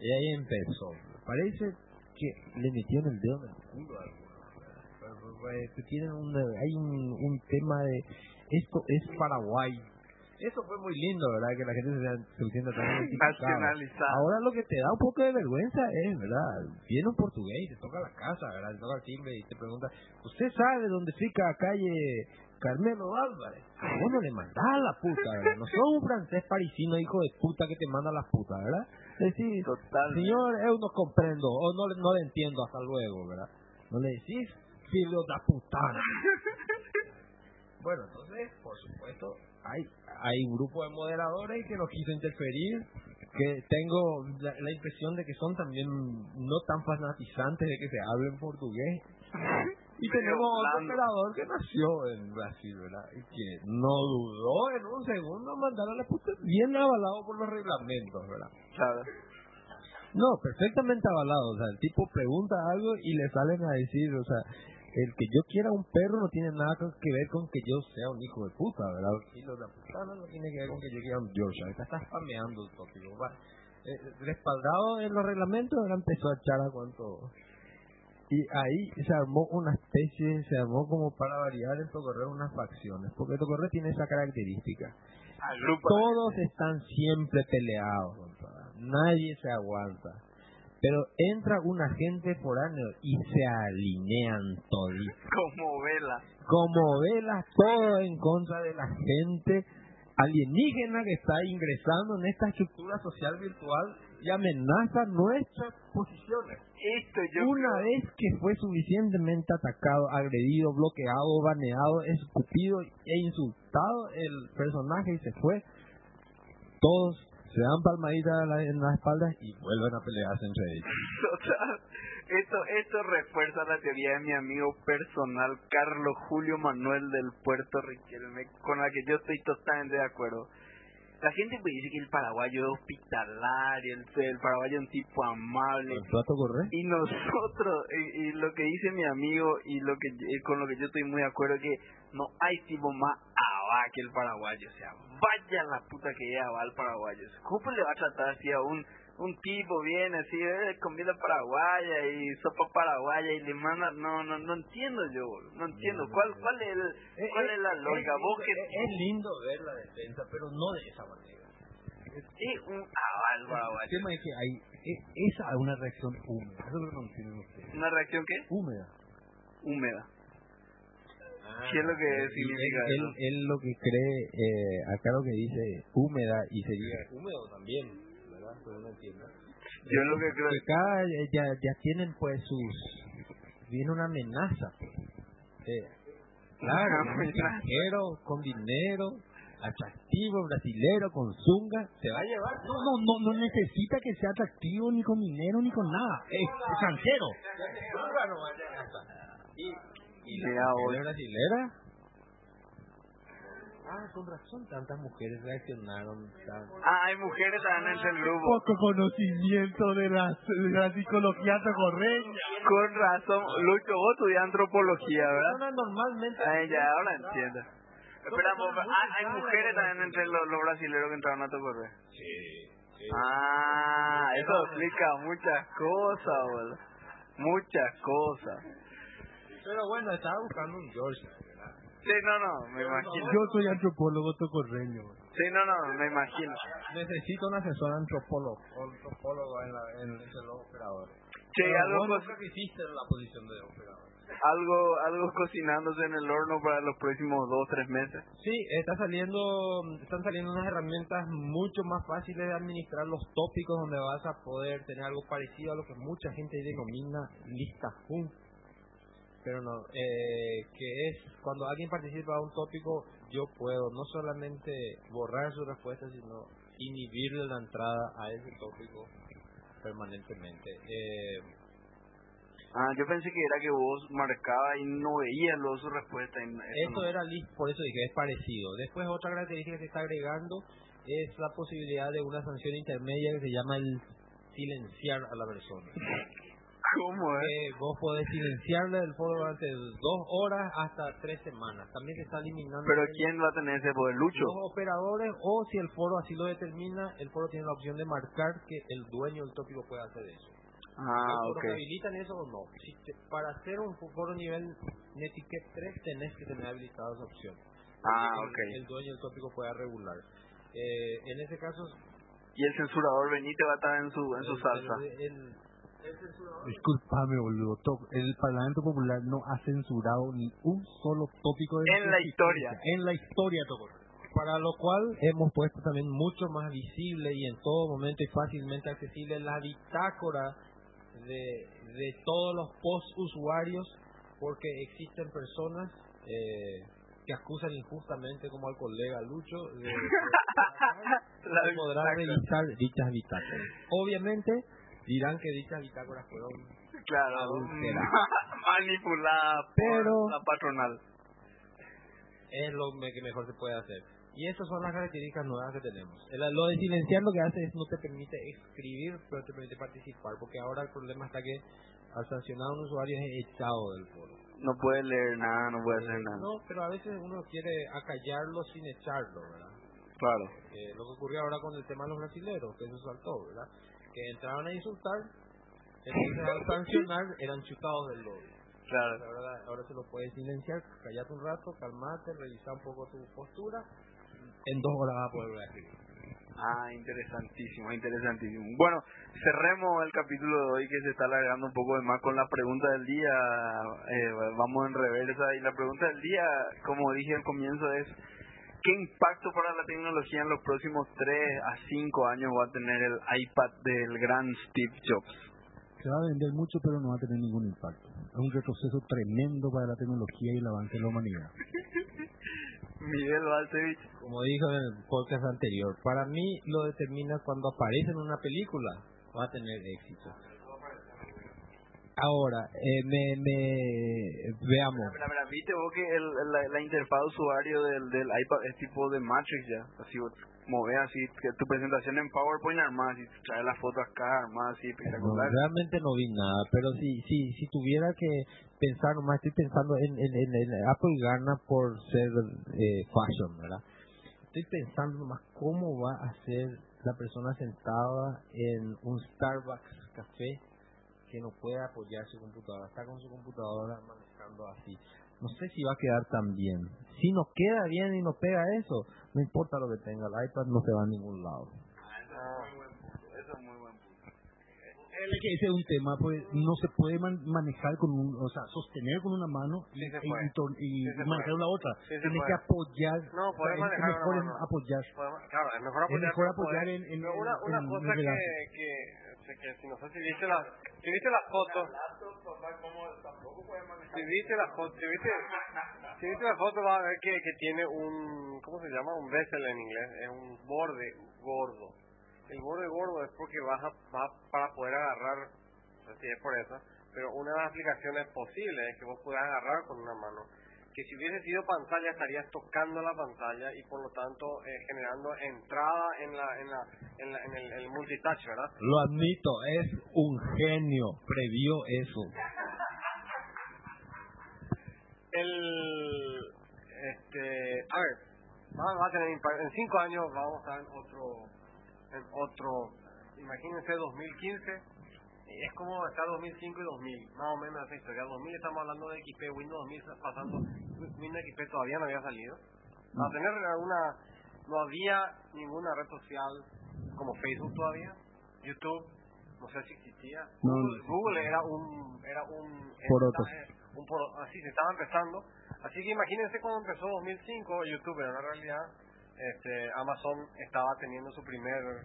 Y ahí empezó. Parece que le metieron el dedo en el culo. Que tienen un, hay un, un tema de esto es Paraguay. Eso fue muy lindo, ¿verdad? Que la gente se, se sienta tan. Nacionalizado. Ahora lo que te da un poco de vergüenza es, ¿verdad? Viene un portugués y te toca la casa, ¿verdad? Te toca el timbre y te pregunta, ¿usted sabe dónde fica calle Carmelo Álvarez? Vos no le mandás a la puta, ¿verdad? No sos un francés parisino, hijo de puta, que te manda las putas, ¿verdad? Decís, Totalmente. señor, eu no comprendo, o no, no le entiendo, hasta luego, ¿verdad? No le decís, filo da putana. Bueno, entonces, por supuesto, hay hay un grupo de moderadores que no quiso interferir, que tengo la, la impresión de que son también no tan fanatizantes de que se hable en portugués. Y tenemos otro operador que nació en Brasil, ¿verdad? Y que no dudó en un segundo mandar a la puta, bien avalado por los reglamentos, ¿verdad? Claro. No, perfectamente avalado. O sea, el tipo pregunta algo y le salen a decir, o sea, el que yo quiera un perro no tiene nada que ver con que yo sea un hijo de puta, ¿verdad? Y lo de la puta no tiene que ver con que yo quiera un Yorkshire. Está, está spameando el tópico. Va. Eh, respaldado en los reglamentos, ahora empezó a echar a cuánto. Y ahí se armó una especie, se armó como para variar en Tocorre unas facciones, porque Tocorre tiene esa característica. Agrupa. Todos están siempre peleados, nadie se aguanta. Pero entra un agente foráneo y se alinean toditos. Como vela. Como velas, todo en contra de la gente alienígena que está ingresando en esta estructura social virtual y amenaza nuestras posiciones. Esto yo Una creo- vez que fue suficientemente atacado, agredido, bloqueado, baneado, escupido e insultado el personaje y se fue, todos se dan palmaditas a la- en las espaldas y vuelven a pelearse entre ellos. Total. Esto, esto refuerza la teoría de mi amigo personal Carlos Julio Manuel del Puerto Riquelme, con la que yo estoy totalmente de acuerdo. La gente pues dice que el paraguayo es hospitalario, el, el paraguayo es un tipo amable. ¿El plato corre? Y nosotros, y, y lo que dice mi amigo y lo que y con lo que yo estoy muy de acuerdo es que no hay tipo más abá que el paraguayo. O sea, vaya la puta que es abá el paraguayo. ¿Cómo le va a tratar así a un, un tipo viene así, eh, comida paraguaya y sopa paraguaya y le manda? No, no, no entiendo yo, no entiendo. ¿Cuál, cuál, es, el- cuál es la lógica? Vos que es, es lindo ver la defensa, pero no de esa manera. es un el El paraguayo. tema es que hay, e- esa es una reacción húmeda. Eso es lo que ustedes. ¿Una reacción qué? Húmeda. Húmeda. ¿Qué es lo que Y significa él, eso? él, él lo que cree, eh, acá lo que dice húmeda y sería húmedo también, ¿verdad? Pero no entiendo. Yo lo que creo que acá eh, ya, ya tienen pues sus viene una amenaza pues. Eh, claro un amenaza. extranjero con dinero atractivo brasilero con zunga se va a llevar No, no, no, no necesita que sea atractivo ni con dinero ni con nada. Es extranjero. Zunga no vaya a gastar. y, ¿Y la mujer brasilera? Ah, con razón, tantas mujeres reaccionaron. tan- Ah, hay mujeres también entre el grupo. Poco conocimiento de la, de la psicología tocorreña. Con razón. Lucho, vos estudias antropología, ¿verdad? Normalmente... Ay, ya, ahora entiendo. Espera, personas vos, muy ah, hay mujeres también entre los, los brasileños que entraron a Tocorre. Sí, sí. Ah, eso explica muchas cosas, boludo. Muchas cosas. Pero bueno, estaba buscando un George, ¿verdad? Sí, no, no, me imagino. Yo soy antropólogo tocorreño. Sí, no, no, me imagino. Necesito un asesor antropólogo, antropólogo en, la, en el operador. Sí, algo, vos co- nunca quisiste la posición de operador. algo, algo cocinándose en el horno para los próximos dos, tres meses. Sí, está saliendo, están saliendo unas herramientas mucho más fáciles de administrar los tópicos donde vas a poder tener algo parecido a lo que mucha gente denomina lista Hun. Pero no, eh, que es cuando alguien participa a un tópico, yo puedo no solamente borrar su respuesta, sino inhibirle la entrada a ese tópico permanentemente. Eh, Ah, yo pensé que era que vos marcabas y no veías luego su respuesta. y eso Eso no. era list, por eso dije, es parecido. Después otra característica que se está agregando es la posibilidad de una sanción intermedia que se llama el silenciar a la persona. ¿Cómo es? Que vos podés silenciarle del foro durante dos horas hasta tres semanas. También se está eliminando Pero el- ¿quién va a tener ese poder? Lucho. los operadores o si el foro así lo determina, el foro tiene la opción de marcar que el dueño del tópico puede hacer eso. Ah, ¿Los ok. habilitan eso o no? Si te- para hacer un foro nivel Netiquette 3 tenés que tener habilitada esa opción. Ah, el, ok. el dueño del tópico pueda regular. Eh, en ese caso, Y el censurador Benítez va a estar en su, en su el- salsa. el- el- el Disculpame, boludo. El Parlamento Popular no ha censurado ni un solo tópico de En la historia. En la historia, Tocorre. para lo cual hemos puesto también mucho más visible y en todo momento y fácilmente accesible la bitácora de, de todos los post usuarios porque existen personas eh, que acusan injustamente como al colega Lucho de, de- podrán bitácora. revisar dichas bitácoras. Obviamente dirán que dichas bitácoras fueron Claro, Adultera. manipulada Pero- por la patronal. es lo que mejor se puede hacer. Y esas son las características nuevas que tenemos. El- lo de silenciar lo que hace es no te permite escribir, pero te permite participar, porque ahora el problema está que al sancionar a un usuario es echado del foro. No puede leer nada, no puede hacer nada. No, pero a veces uno quiere acallarlo sin echarlo, ¿verdad? Claro. Eh, lo que ocurrió ahora con el tema de los brasileros, que eso saltó, ¿verdad? Que entraron a insultar, entonces al sancionar eran chutados del lobby. Claro. Ahora se lo puedes silenciar, callate un rato, calmate, revisa un poco tu postura. En dos horas vas a poder reaccionar. Ah, interesantísimo, interesantísimo. Bueno, cerremos el capítulo de hoy que se está alargando un poco de más con la pregunta del día. Eh, vamos en reversa. Y la pregunta del día, como dije al comienzo, es ¿qué impacto para la tecnología en los próximos 3 a 5 años va a tener el iPad del gran Steve Jobs? Se va a vender mucho, pero no va a tener ningún impacto. Es un retroceso tremendo para la tecnología y el avance de la humanidad. Miguel Balcevich. Como dijo en el podcast anterior, para mí lo determina cuando aparece en una película, va a tener éxito. Ahora, eh, me, me, veamos. Viste vos que el, la, la interfaz de usuario del, del iPad es tipo de Matrix ya. Así vos movés así, que tu presentación en PowerPoint armada, así trae la foto acá armada así No, espectacular. realmente no vi nada, pero si, si, si tuviera que pensar, nomás estoy pensando en, en, en, en Apple gana por ser eh, fashion, ¿verdad? Estoy pensando nomás cómo va a ser la persona sentada en un Starbucks café que no puede apoyar su computadora, está con su computadora manejando así. No sé si va a quedar tan bien. Si nos queda bien y nos pega eso, no importa lo que tenga, el iPad no se va a ningún lado. Eso es muy buen punto. Es que ese es un tema, pues no se puede man- manejar con un, o sea, sostener con una mano y, Sí y, tor- y Sí manejar puede. la otra. Sí Tienes que apoyar. No, o sea, puedes es manejar mejor una en mano. apoyar. Podemos- Claro, es mejor Es apoyar, mejor pero apoyar poder- en, en, una, en- una en cosa el que, que, que, si no sé si viste la, si viste la foto, si viste la foto, si viste, la foto vas a ver que, que tiene un, ¿cómo se llama? Un bezel en inglés, es un borde gordo. El borde gordo es porque vas a, vas para poder agarrar, no sé si es por eso, pero una de las aplicaciones posibles es que vos puedas agarrar con una mano. Que si hubiese sido pantalla estarías tocando la pantalla y por lo tanto eh, generando entrada en la en la en, la, en el, el multitouch, ¿verdad? Lo admito, es un genio, previó eso. El este, a ver, va, va a tener. En cinco años vamos a estar en otro en otro, imagínense 2015 es como está 2005 y 2000, más o menos esa historia. 2000 estamos hablando de XP, Windows 2000 está pasando, Windows XP todavía no había salido. A tener una, no había ninguna red social como Facebook todavía, YouTube, no sé si existía. No, Google, era un, era un, Poroto. un poro- así se estaba empezando. Así que imagínense cuando empezó 2005, YouTube era una realidad. Este, Amazon estaba teniendo su primer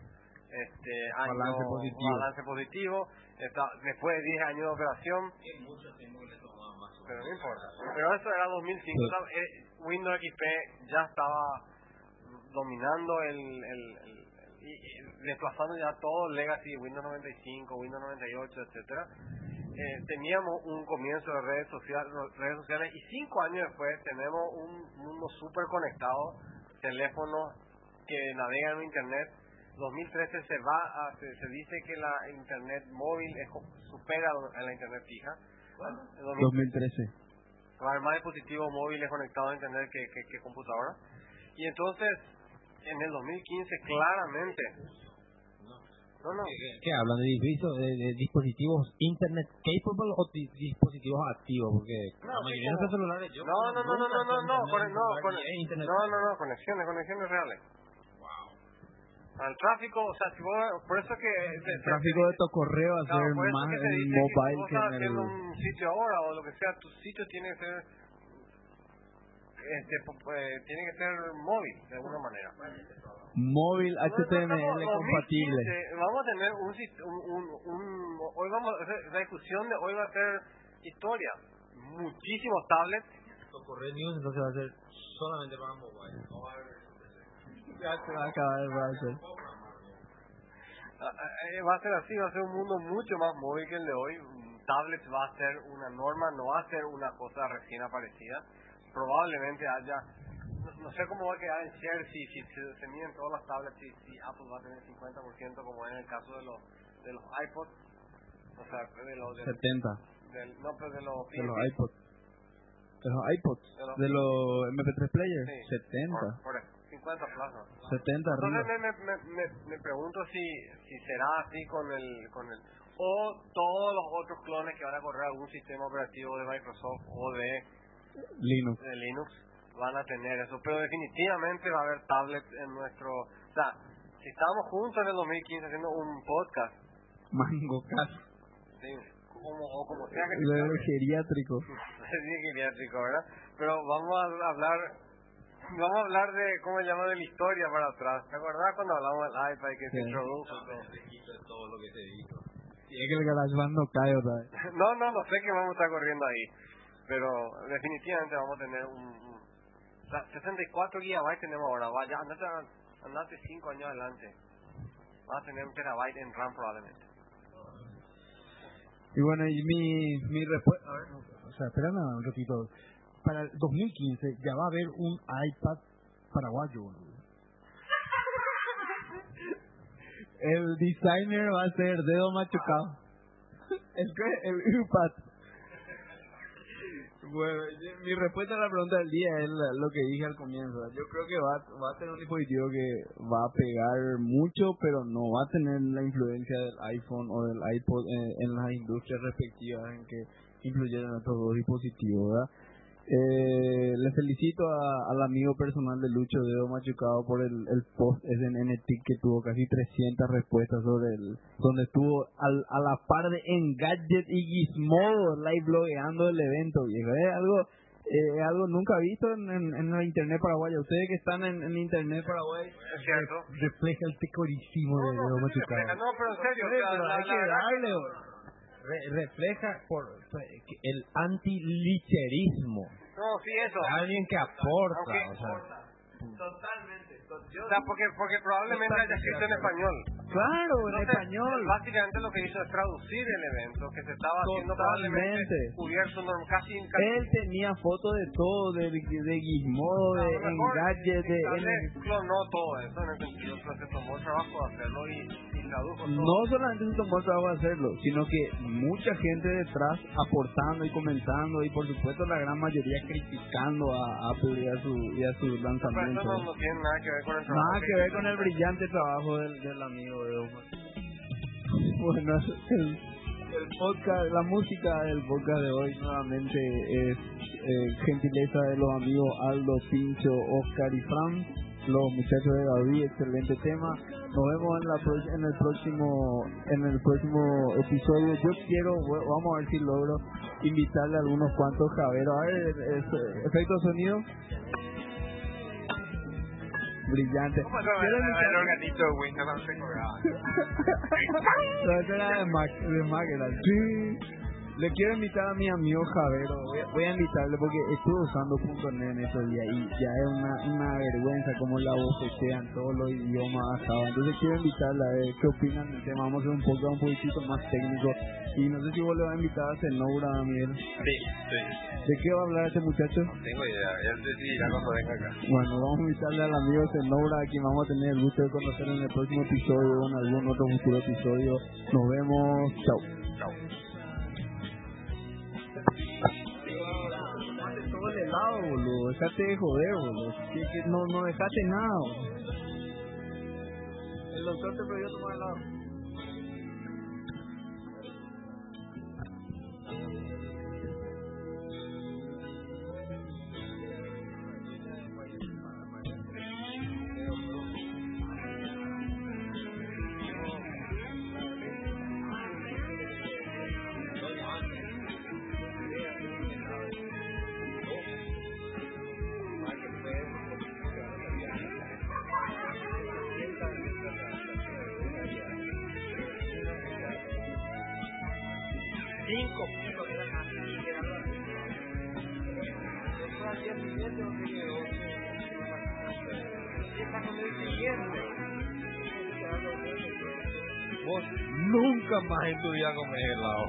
este, año Balance positivo. balance positivo. Está, después de 10 años de operación, pero no importa. Pero eso era 2005. Sí. eh, Windows XP ya estaba dominando el, el, el- y, y desplazando ya todo el legacy Windows 95, Windows 98, etcétera. Eh, teníamos un comienzo de redes sociales, redes sociales y cinco años después tenemos un mundo súper conectado, teléfonos que navegan en internet. 2013 se va a, se, se dice que la internet móvil es co- supera a la internet fija. En 2013 2013. va a haber más dispositivos móviles conectados a internet que, que, que computadoras. Y entonces, en el 2015, claramente. No, no. ¿Qué, qué hablan de, dispositivos- de, de dispositivos internet capable o di- dispositivos activos? Porque No, la mayoría de como- los celulares yo No, no, no, no, no, no, no, no, no, no, conexiones, conexiones reales. Al tráfico, o sea, si vos, por eso que... se- El se- tráfico de tu correo va a Claro, ser por eso más que se dice mobile vos que estás en haciendo el... un sitio ahora o lo que sea, tu sitio tiene que ser este, eh, tiene que ser móvil de alguna manera. Móvil HTML estamos- compatible. 2015, Vamos a tener un, un, un, un- hoy vamos a hacer- la discusión de hoy va a ser historia. Muchísimos tablets. Correo News entonces va a ser solamente para mobile. Ya se va a acabar el browser. Eh, Va a ser así, va a ser un mundo mucho más móvil que el de hoy. Tablets va a ser una norma, no va a ser una cosa recién aparecida. Probablemente haya, no, no sé cómo va a quedar en share si, si, se- se miden todas las tablets, si, si Apple va a tener 50% como en el caso de los, de los iPods. O sea, de los, del, 70. del- no, pero de los, De los iPods. De los iPods. De los- De los MP3 players. Sí, 70. Por, por eso, 50 plazas. 70 Entonces arriba. me, me, me, me, me pregunto si, si será así con el, con el o todos los otros clones que van a correr algún sistema operativo de Microsoft o de, Linux. de Linux van a tener eso, pero definitivamente va a haber tablets en nuestro, o sea, si estábamos juntos en el 2015 haciendo un podcast, Mango Cat. ¿sí? como, o como sea que Lo geriátrico. sí, geriátrico, ¿verdad? Pero vamos a hablar Vamos a hablar de, ¿cómo se llama? De la historia para atrás. ¿Te acordás cuando hablamos del iPad que se introdujo? todo? todo lo que se dijo. Y es que el GarageBand no cae otra vez. No, no, no sé qué vamos a estar corriendo ahí. Pero definitivamente vamos a tener un... un o sea, 64 gigabytes tenemos ahora. Vaya, andate, andate 5 años adelante. Vas a tener un terabyte en RAM probablemente. Y bueno, y mi, mi respuesta... O sea, espera un ratito. Para el 2015 ya va a haber un iPad paraguayo. El designer va a ser dedo machucado. El, el. Bueno, mi respuesta a la pregunta del día es lo que dije al comienzo. Yo creo que va, va a ser un dispositivo que va a pegar mucho, pero no va a tener la influencia del iPhone o del iPod en, en las industrias respectivas en que influyeron estos dos dispositivos, ¿verdad? Eh, le felicito a- al amigo personal de Lucho Dedo Machucado por el, el post NTIC que tuvo casi 300 respuestas sobre el donde estuvo al, a la par de Engadget y Gizmodo live blogueando el evento viejo es algo eh, algo nunca visto en, en, en la internet paraguaya ustedes que están en, en internet paraguay ¿Es cierto? Refleja el tecorísimo de No, Dedo no, sí me Machucado. no, pero en serio. o sea, pero la- hay la que darle re- refleja por que el antilicherismo No, sí, eso. alguien que aporta Aunque- o sea Totalmente, O sea, porque, porque probablemente haya escrito en español. Claro, en Entonces, español. Básicamente lo que hizo es traducir el evento que se estaba haciendo probablemente Totalmente. cubierto casi casi Él tenía fotos de todo, de, de Gizmodo, de Engadget, de... vez clonó todo eso en el sentido que se tomó el trabajo de hacerlo y tradujo todo. No solamente se tomó el trabajo de hacerlo, sino que mucha gente detrás aportando y comentando y por supuesto la gran mayoría criticando a Apple y a su, y a su Pero eso lanzamiento. no, no tiene nada que ver con el trabajo. Nada que ver con el brillante trabajo del, del amigo de Omar. Bueno, el, el podcast, la música del podcast de hoy nuevamente es eh, gentileza de los amigos Aldo, Pincho, Oscar y Fran, los muchachos de Gaudí, excelente tema. Nos vemos en, la pro- en el próximo en el próximo episodio. Yo quiero, vamos a ver si logro invitarle a algunos cuantos javeros. A ver, es- efecto sonido. Brillante. ¿Cómo se Quiero llama el invitar- organito de Windows? No sé era de Mac, de Mac era. Sí. Le quiero invitar a mi amigo Javero. Voy a, voy a invitarle porque estuve usando .NET en estos días y ya es una, una vergüenza como la en todos los idiomas. Entonces quiero invitarle a ver qué opinan del tema. Vamos a hacer un poco un poquitito más técnico. Y no sé si vos le vas a invitar a Zenoura, Daniel. Sí, sí. ¿De qué va a hablar este muchacho? No tengo idea. Él decidirá cuando venga acá. Bueno, vamos a invitarle al amigo Zenoura, a quien vamos a tener el gusto de conocer en el próximo episodio o en algún otro futuro episodio. Nos vemos. Chao. Chao. Helado, boludo. Dejate de joder, boludo. Que, que no, no dejaste nada, boludo. El doctor te prohibió tomar helado. င်းသူရကုန်မလား